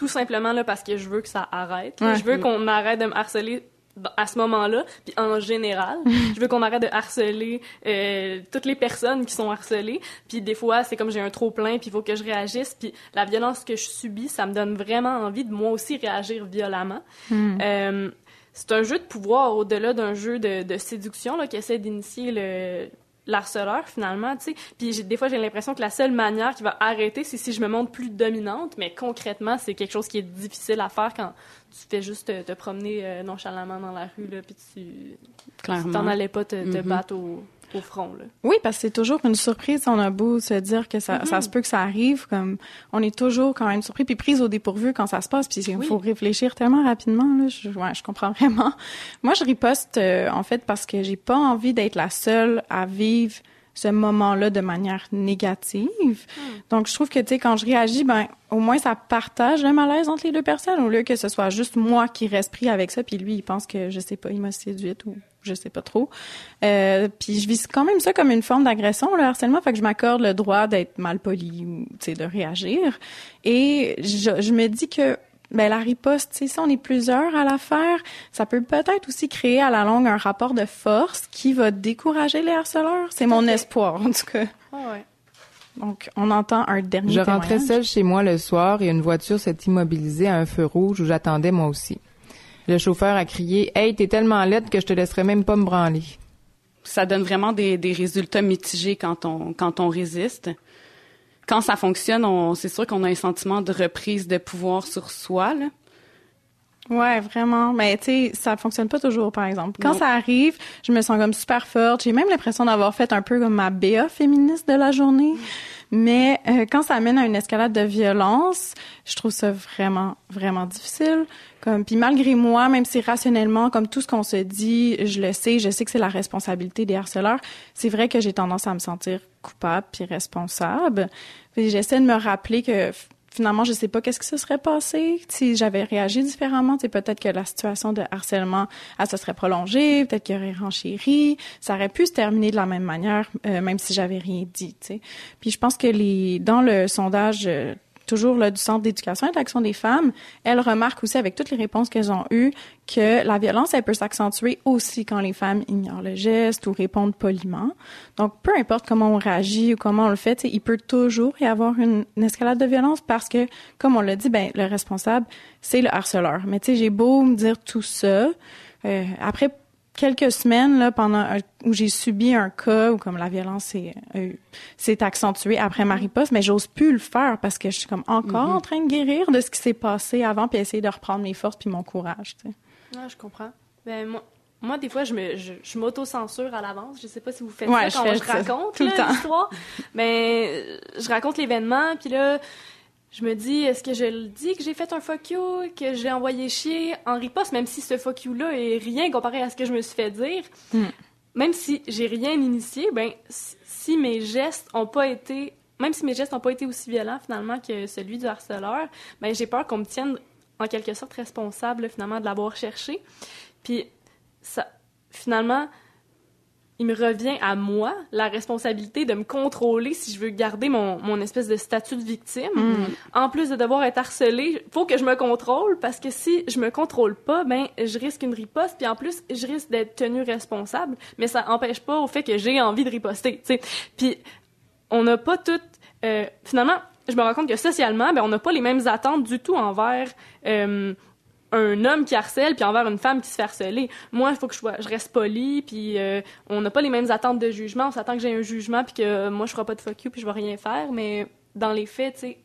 tout simplement là, parce que je veux que ça arrête. Ouais. Je veux qu'on arrête de me harceler à ce moment-là, puis en général. je veux qu'on arrête de harceler euh, toutes les personnes qui sont harcelées. Puis des fois, c'est comme j'ai un trop-plein, puis il faut que je réagisse. Puis la violence que je subis, ça me donne vraiment envie de moi aussi réagir violemment. Euh, c'est un jeu de pouvoir au-delà d'un jeu de, de séduction là, qui essaie d'initier le l'harceleur finalement, tu sais. Puis des fois j'ai l'impression que la seule manière qui va arrêter, c'est si je me montre plus dominante, mais concrètement c'est quelque chose qui est difficile à faire quand tu fais juste te, te promener euh, nonchalamment dans la rue là, puis tu t'en allais pas te, te Mhm. battre au, au front là. Oui, parce que c'est toujours une surprise. On a beau se dire que ça, ça se peut que ça arrive, comme on est toujours quand même surpris puis prise au dépourvu quand ça se passe. Puis il Oui. faut réfléchir tellement rapidement. Là, je, ouais, je comprends vraiment. Moi, je riposte euh, en fait parce que j'ai pas envie d'être la seule à vivre ce moment-là de manière négative. Donc, je trouve que, tu sais, quand je réagis, ben, au moins, ça partage le malaise entre les deux personnes, au lieu que ce soit juste moi qui reste pris avec ça, puis lui, il pense que, je sais pas, il m'a séduite ou je sais pas trop. Euh, puis je vis quand même ça comme une forme d'agression, le harcèlement, fait que je m'accorde le droit d'être mal poli ou, tu sais, de réagir. Et je, je me dis que, ben, la riposte, tu sais, si on est plusieurs à la faire, ça peut peut-être aussi créer à la longue un rapport de force qui va décourager les harceleurs. C'est mon espoir, en tout cas. Ah ouais. Donc, on entend un dernier Je rentrais témoignage. seule chez moi le soir et une voiture s'est immobilisée à un feu rouge où j'attendais moi aussi. Le chauffeur a crié Hey, t'es tellement laide que je te laisserai même pas me branler. ça donne vraiment des, des résultats mitigés quand on quand on résiste. Quand ça fonctionne, on c'est sûr qu'on a un sentiment de reprise de pouvoir sur soi là. Ouais, vraiment. Mais tu sais, ça fonctionne pas toujours, par exemple. Quand Non. ça arrive, je me sens comme super forte. J'ai même l'impression d'avoir fait un peu comme ma BA féministe de la journée. Mais euh, quand ça amène à une escalade de violence, je trouve ça vraiment, vraiment difficile. Comme puis malgré moi, même si rationnellement, comme tout ce qu'on se dit, je le sais, je sais que c'est la responsabilité des harceleurs. C'est vrai que j'ai tendance à me sentir coupable puis responsable. J'essaie de me rappeler que finalement, je sais pas qu'est-ce qui se serait passé si j'avais réagi différemment. C'est peut-être que la situation de harcèlement, elle se serait prolongée, peut-être qu'il y aurait renchéri. Ça aurait pu se terminer de la même manière, euh, même si j'avais rien dit. Puis je pense que les dans le sondage euh, toujours là, du Centre d'éducation et d'action des femmes, elles remarquent aussi avec toutes les réponses qu'elles ont eues que la violence, elle peut s'accentuer aussi quand les femmes ignorent le geste ou répondent poliment. Donc, peu importe comment on réagit ou comment on le fait, il peut toujours y avoir une, une escalade de violence parce que, comme on l'a dit, ben le responsable, c'est le harceleur. Mais tu sais, j'ai beau me dire tout ça, euh, après quelques semaines là pendant où j'ai subi un cas où comme la violence s'est accentuée après ma riposte mais j'ose plus le faire parce que je suis comme encore Mhm. en train de guérir de ce qui s'est passé avant puis essayer de reprendre mes forces puis mon courage tu sais. Ah, je comprends. Ben, moi, moi, des fois, je me, je, je m'auto-censure à l'avance. Je sais pas si vous faites Ouais, ça je quand fais je ça. raconte l'histoire. Mais euh, je raconte l'événement, puis là, je me dis, est-ce que je le dis que j'ai fait un fuck you, que j'ai envoyé chier en riposte, même si ce fuck you-là est rien comparé à ce que je me suis fait dire? Hmm. Même si j'ai rien initié, ben, si, si mes gestes ont pas été même si mes gestes n'ont pas été aussi violents finalement que celui du harceleur, ben j'ai peur qu'on me tienne en quelque sorte responsable finalement de l'avoir cherché. Puis ça, finalement, il me revient à moi la responsabilité de me contrôler si je veux garder mon, mon espèce de statut de victime. Mm. En plus de devoir être harcelée, faut que je me contrôle parce que si je me contrôle pas, ben je risque une riposte puis en plus je risque d'être tenue responsable, mais ça empêche pas au fait que j'ai envie de riposter, tu sais. Puis on n'a pas toutes euh, finalement, je me rends compte que socialement, ben on n'a pas les mêmes attentes du tout envers euh, un homme qui harcèle puis envers une femme qui se fait harceler. Moi, il faut que je, sois, je reste poli puis euh, on n'a pas les mêmes attentes de jugement. On s'attend que j'ai un jugement puis que euh, moi je ferai pas de fuck you puis je vais rien faire, mais dans les faits, tu sais,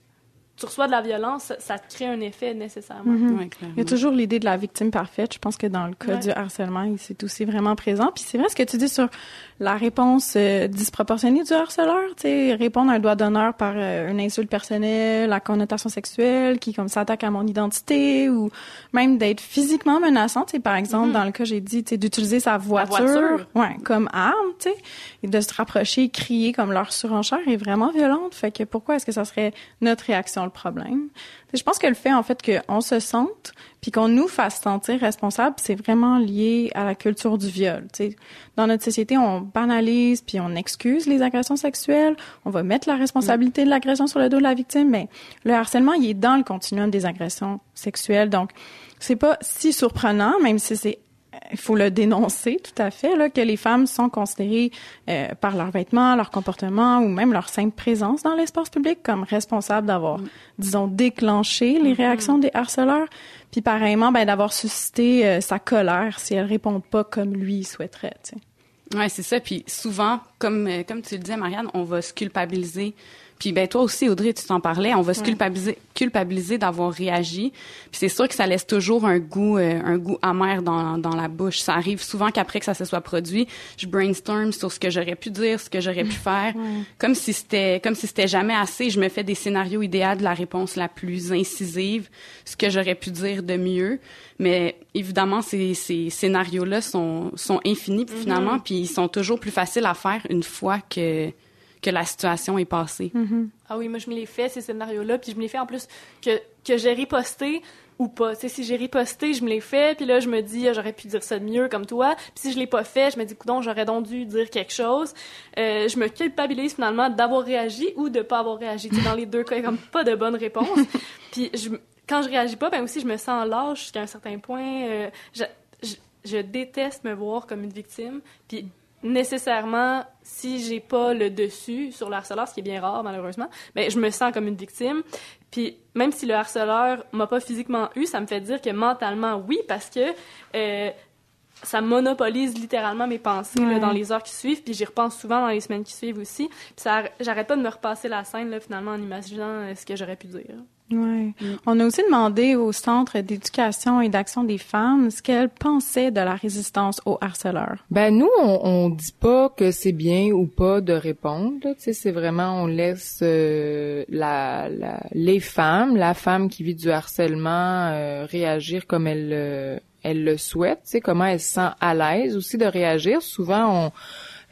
tu reçois de la violence, ça, te crée un effet nécessairement. Mhm. Il y a toujours l'idée de la victime parfaite. Je pense que dans le cas Ouais. du harcèlement, il- c'est aussi vraiment présent. Puis c'est vrai ce que tu dis sur la réponse euh, disproportionnée du harceleur. Tu sais, répondre à un doigt d'honneur par euh, une insulte personnelle, la connotation sexuelle, qui comme s'attaque à mon identité, ou même d'être physiquement menaçant. Tu sais, par exemple, dans le cas j'ai dit, tu sais, d'utiliser sa voiture, voiture. ouais, comme arme, tu sais, et de se rapprocher, crier comme leur surenchère est vraiment violente. Fait que pourquoi est-ce que ça serait notre réaction le problème? Je pense que le fait, en fait, qu'on se sente, puis qu'on nous fasse sentir responsable, c'est vraiment lié à la culture du viol. Tu sais, dans notre société, on banalise puis on excuse les agressions sexuelles. On va mettre la responsabilité de l'agression sur le dos de la victime. Mais le harcèlement, il est dans le continuum des agressions sexuelles. Donc, c'est pas si surprenant, même si c'est il faut le dénoncer tout à fait là, que les femmes sont considérées euh, par leurs vêtements, leur comportement ou même leur simple présence dans l'espace public comme responsables d'avoir, disons, déclenché les réactions des harceleurs, puis pareillement ben, d'avoir suscité euh, sa colère si elles répondent pas comme lui souhaiterait. Ouais, c'est ça. Puis souvent, comme euh, comme tu le disais, Marianne, on va se culpabiliser. Puis ben toi aussi, Audrey, tu t'en parlais, on va se culpabiliser, culpabiliser d'avoir réagi. Puis c'est sûr que ça laisse toujours un goût, euh, un goût amer dans, dans la bouche. Ça arrive souvent qu'après que ça se soit produit, je brainstorm sur ce que j'aurais pu dire, ce que j'aurais pu faire, comme si c'était, comme si c'était jamais assez. Je me fais des scénarios idéaux de la réponse la plus incisive, ce que j'aurais pu dire de mieux. Mais évidemment, ces, ces scénarios-là sont, sont infinis Mhm. finalement, puis ils sont toujours plus faciles à faire une fois que que la situation est passée. Ah oui, moi je me les fais ces scénarios-là, puis je me les fais en plus que, que j'ai riposté ou pas. Tu sais, si j'ai riposté, je me les fais, puis là je me dis ah, j'aurais pu dire ça de mieux comme toi. Puis si je l'ai pas fait, je me dis coudon, j'aurais donc dû dire quelque chose. Euh, je me culpabilise finalement d'avoir réagi ou de pas avoir réagi. Dans les deux cas, il y a comme pas de bonne réponse. puis je, quand je réagis pas, ben aussi je me sens lâche jusqu'à un certain point. Euh, je, je, je déteste me voir comme une victime. Puis nécessairement, si j'ai pas le dessus sur le harceleur, ce qui est bien rare malheureusement, ben je me sens comme une victime. Puis même si le harceleur m'a pas physiquement eu, ça me fait dire que mentalement oui, parce que euh, ça monopolise littéralement mes pensées là, dans les heures qui suivent, puis j'y repense souvent dans les semaines qui suivent aussi. Puis ça, j'arrête pas de me repasser la scène là, finalement en imaginant euh, ce que j'aurais pu dire. Ouais. On a aussi demandé au Centre d'éducation et d'action des femmes ce qu'elles pensaient de la résistance au harceleur. Ben nous, on, on dit pas que c'est bien ou pas de répondre. là. Tu sais, c'est vraiment on laisse euh, la, la- les femmes, la femme qui vit du harcèlement euh, réagir comme elle euh, elle le souhaite. Tu sais comment elle se sent à l'aise aussi de réagir. Souvent on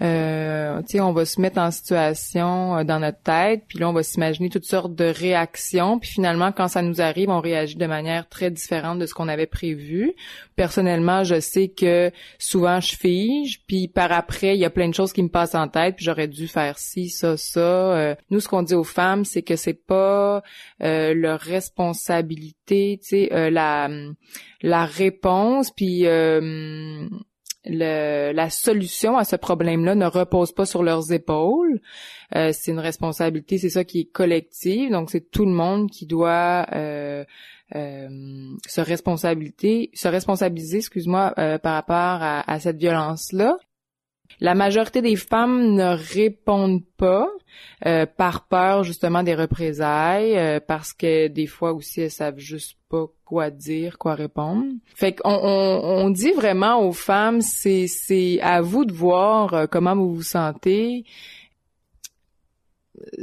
Euh, on va se mettre en situation euh, dans notre tête, puis là, on va s'imaginer toutes sortes de réactions, puis finalement, quand ça nous arrive, on réagit de manière très différente de ce qu'on avait prévu. Personnellement, je sais que souvent, je fige, puis par après, il y a plein de choses qui me passent en tête, puis j'aurais dû faire ci, ça, ça. Euh, nous, ce qu'on dit aux femmes, c'est que c'est pas euh, leur responsabilité, tu sais, euh, la la réponse, puis le, la solution à ce problème-là ne repose pas sur leurs épaules. Euh, c'est une responsabilité, c'est ça qui est collective. Donc c'est tout le monde qui doit euh, euh, se se responsabiliser, excuse-moi, euh, par rapport à, à cette violence-là. La majorité des femmes ne répondent pas euh, par peur justement des représailles, euh, parce que des fois aussi elles savent juste pas quoi dire, quoi répondre. Fait qu'on on, dit vraiment aux femmes, c'est c'est à vous de voir euh, comment vous vous sentez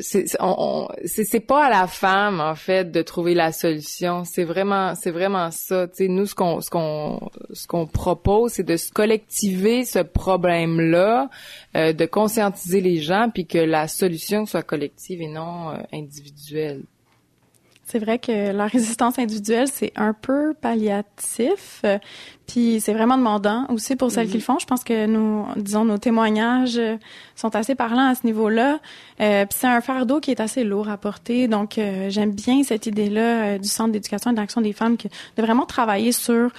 c'est pas à la femme en fait de trouver la solution. C'est vraiment c'est vraiment ça tu sais. Nous ce qu'on ce qu'on ce qu'on propose c'est de se collectiver ce problème là de conscientiser les gens puis que la solution soit collective et non euh, individuelle C'est vrai que la résistance individuelle, c'est un peu palliatif, euh, puis c'est vraiment demandant aussi pour celles qui le font. Je pense que nous, disons, nos témoignages sont assez parlants à ce niveau-là. Euh, puis c'est un fardeau qui est assez lourd à porter. Donc, euh, j'aime bien cette idée-là euh, du Centre d'éducation et d'action des femmes que, de vraiment travailler sur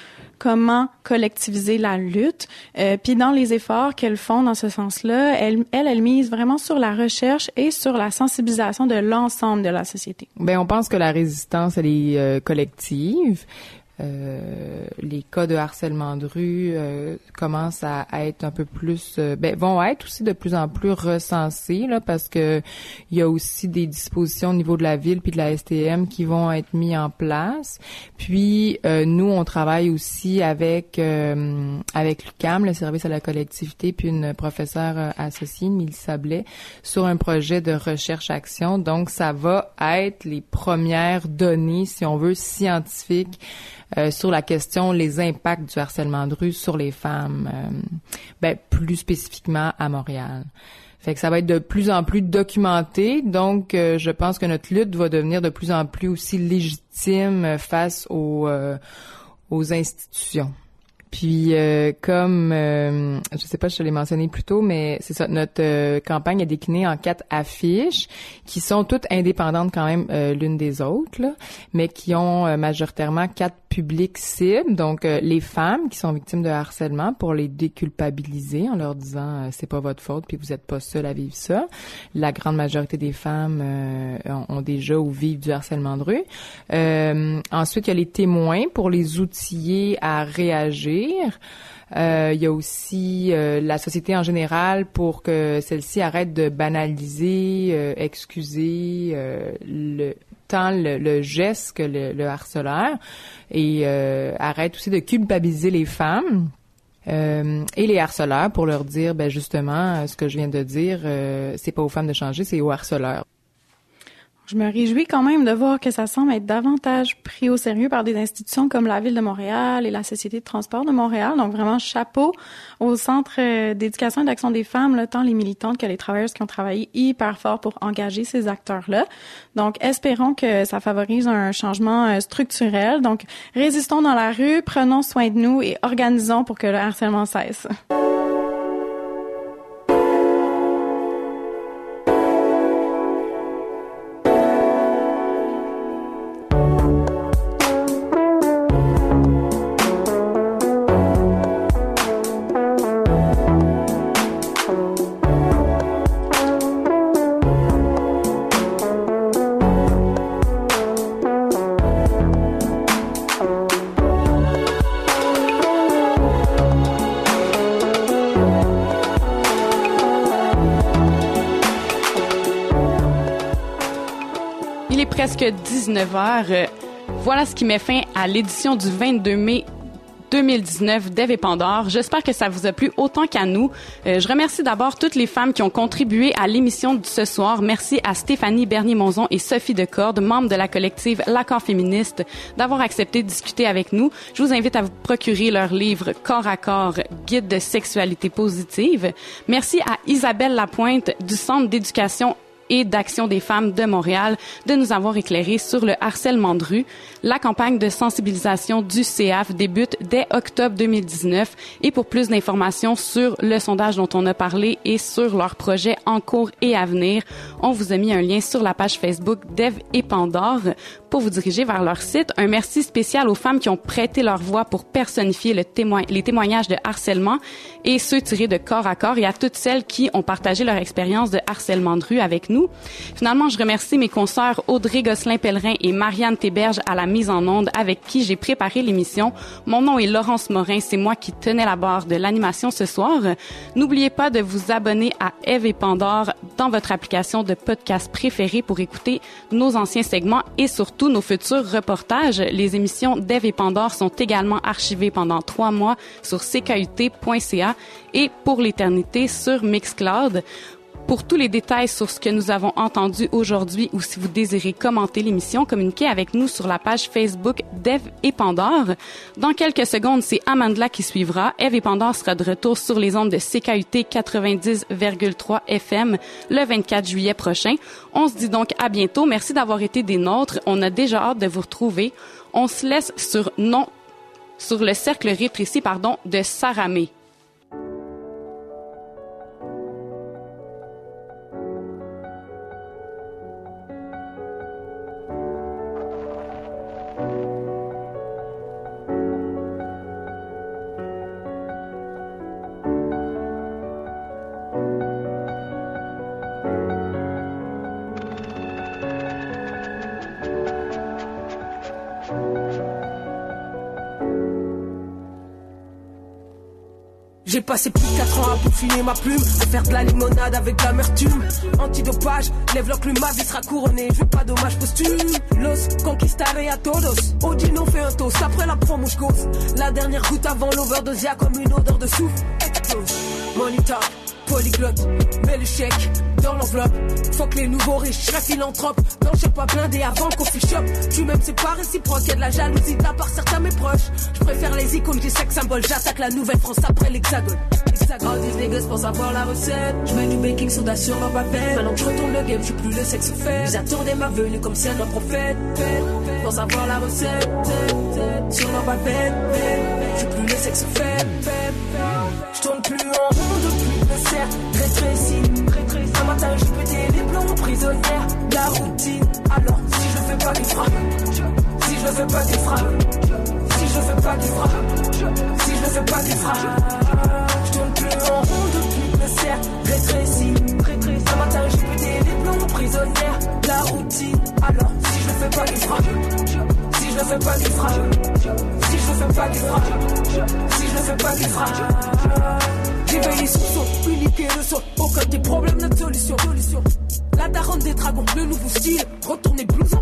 comment collectiviser la lutte. Euh, puis dans les efforts qu'elles font dans ce sens-là, elles, elles, elles misent vraiment sur la recherche et sur la sensibilisation de l'ensemble de la société. Ben, on pense que la résistance, elle est euh, collective. Euh, les cas de harcèlement de rue euh, commencent à, être un peu plus, euh, ben, vont être aussi de plus en plus recensés là, parce que il y a aussi des dispositions au niveau de la ville puis de la STM qui vont être mis en place. Puis euh, nous, on travaille aussi avec avec l'UCAM, le service à la collectivité, puis une professeure associée, Milly Sablet, sur un projet de recherche-action. Donc, ça va être les premières données, si on veut, scientifiques euh, sur la question les impacts du harcèlement de rue sur les femmes, euh, ben, plus spécifiquement à Montréal. Fait que ça va être de plus en plus documenté, donc euh, je pense que notre lutte va devenir de plus en plus aussi légitime face aux, euh, aux institutions. Puis euh, comme euh, je sais pas je te l'ai mentionné plus tôt, mais c'est ça, notre euh, campagne est déclinée en quatre affiches qui sont toutes indépendantes quand même euh, l'une des autres, là, mais qui ont euh, majoritairement quatre publics cibles. Donc euh, les femmes qui sont victimes de harcèlement pour les déculpabiliser en leur disant c'est pas votre faute puis vous êtes pas seul à vivre ça. La grande majorité des femmes ont, ont déjà ou vivent du harcèlement de rue. Ensuite, il y a les témoins pour les outiller à réagir. Euh, il y a aussi euh, la société en général pour que celle-ci arrête de banaliser, euh, excuser le tant le, geste que le, le harceleur et arrête aussi de culpabiliser les femmes. Et les harceleurs pour leur dire ben justement ce que je viens de dire c'est pas aux femmes de changer c'est aux harceleurs Je me réjouis quand même de voir que ça semble être davantage pris au sérieux par des institutions comme la Ville de Montréal et la Société de transport de Montréal. Donc vraiment chapeau au Centre euh, d'éducation et d'action des femmes, là, tant les militantes que les travailleuses qui ont travaillé hyper fort pour engager ces acteurs-là. Donc espérons que ça favorise un changement euh, structurel. Donc résistons dans la rue, prenons soin de nous et organisons pour que le harcèlement cesse. 19h. Voilà ce qui met fin à l'édition du 22 mai 2019 d'Eve et Pandore. J'espère que ça vous a plu autant qu'à nous. Euh, je remercie d'abord toutes les femmes qui ont contribué à l'émission de ce soir. Merci à Stéphanie Bernier-Monzon et Sophie Decorde, membres de la collective L'accord féministe, d'avoir accepté de discuter avec nous. Je vous invite à vous procurer leur livre Corps à corps, guide de sexualité positive. Merci à Isabelle Lapointe du Centre d'éducation et d'action des femmes de Montréal de nous avoir éclairé sur le harcèlement de rue. La campagne de sensibilisation du CAF débute dès octobre 2019 et pour plus d'informations sur le sondage dont on a parlé et sur leurs projets en cours et à venir, on vous a mis un lien sur la page Facebook d'Eve et Pandore pour vous diriger vers leur site. Un merci spécial aux femmes qui ont prêté leur voix pour personnifier les témoignages de harcèlement et ceux tirés de corps à corps et à toutes celles qui ont partagé leur expérience de harcèlement de rue avec nous. Finalement, je remercie mes consoeurs Audrey Gosselin-Pellerin et Marianne Théberge à la mise en onde avec qui j'ai préparé l'émission. Mon nom est Laurence Morin, c'est moi qui tenais la barre de l'animation ce soir. N'oubliez pas de vous abonner à Eve et Pandore dans votre application de podcast préférée pour écouter nos anciens segments et surtout nos futurs reportages. Les émissions d'Eve et Pandore sont également archivées pendant trois mois sur ckut.ca et pour l'éternité sur Mixcloud. Pour tous les détails sur ce que nous avons entendu aujourd'hui ou si vous désirez commenter l'émission, communiquez avec nous sur la page Facebook d'Eve et Pandore. Dans quelques secondes, c'est Amandla qui suivra. Eve et Pandore sera de retour sur les ondes de CKUT 90,3 FM le 24 juillet prochain. On se dit donc à bientôt. Merci d'avoir été des nôtres. On a déjà hâte de vous retrouver. On se laisse sur non, sur le cercle rétréci, pardon, de Saramé. J'ai passé plus de 4 ans à peaufiner ma plume, à faire de la limonade avec de l'amertume. Antidopage, lève l'enclume, ma vie sera couronnée, je veux pas dommage posthume. Los conquistaré a todos. Odino fait un toast après la promo je La dernière goutte avant l'overdose, y'a comme une odeur de souffle. Explose. Monita, polyglotte, mets le chèque dans l'enveloppe. Faut que les nouveaux riches, je philanthrope. J'ai pas blindé avant le coffee shop. Tu m'aimes, c'est pas réciproque, y'a de la jalousie de la part certains mes proches. Je préfère les icônes des sex symboles. J'attaque la nouvelle France après l'hexagone. All these niggas pour savoir la recette. Je mets du baking soda sur ma papelle. Maintenant que je retourne le game, je suis plus le sexe fait. Attendez ma venue comme si un prophète. Pour savoir la recette. Sur ma papelle. Je suis plus le sexe fait. Je tourne plus en rond depuis le cercle rétréci. Un matin, j'ai pété les plombs prisonnières. Pas des frappes. Si je fais pas des frappes. Si je fais pas des frappes. Si je fais pas des frappes. Je tourne plus en rond depuis le cercle rétréci. Un matin, j'ai pété les plombs prisonnières. La routine. Alors, si je fais pas des frappes. Si je fais pas des frappes. Si je fais pas des frappes. Si je fais pas des frappes. J'éveille les soupçons, uniquer le son. Aucun des problèmes, notre solution. solution. La daronne des dragons, le nouveau style. Retournez blouson.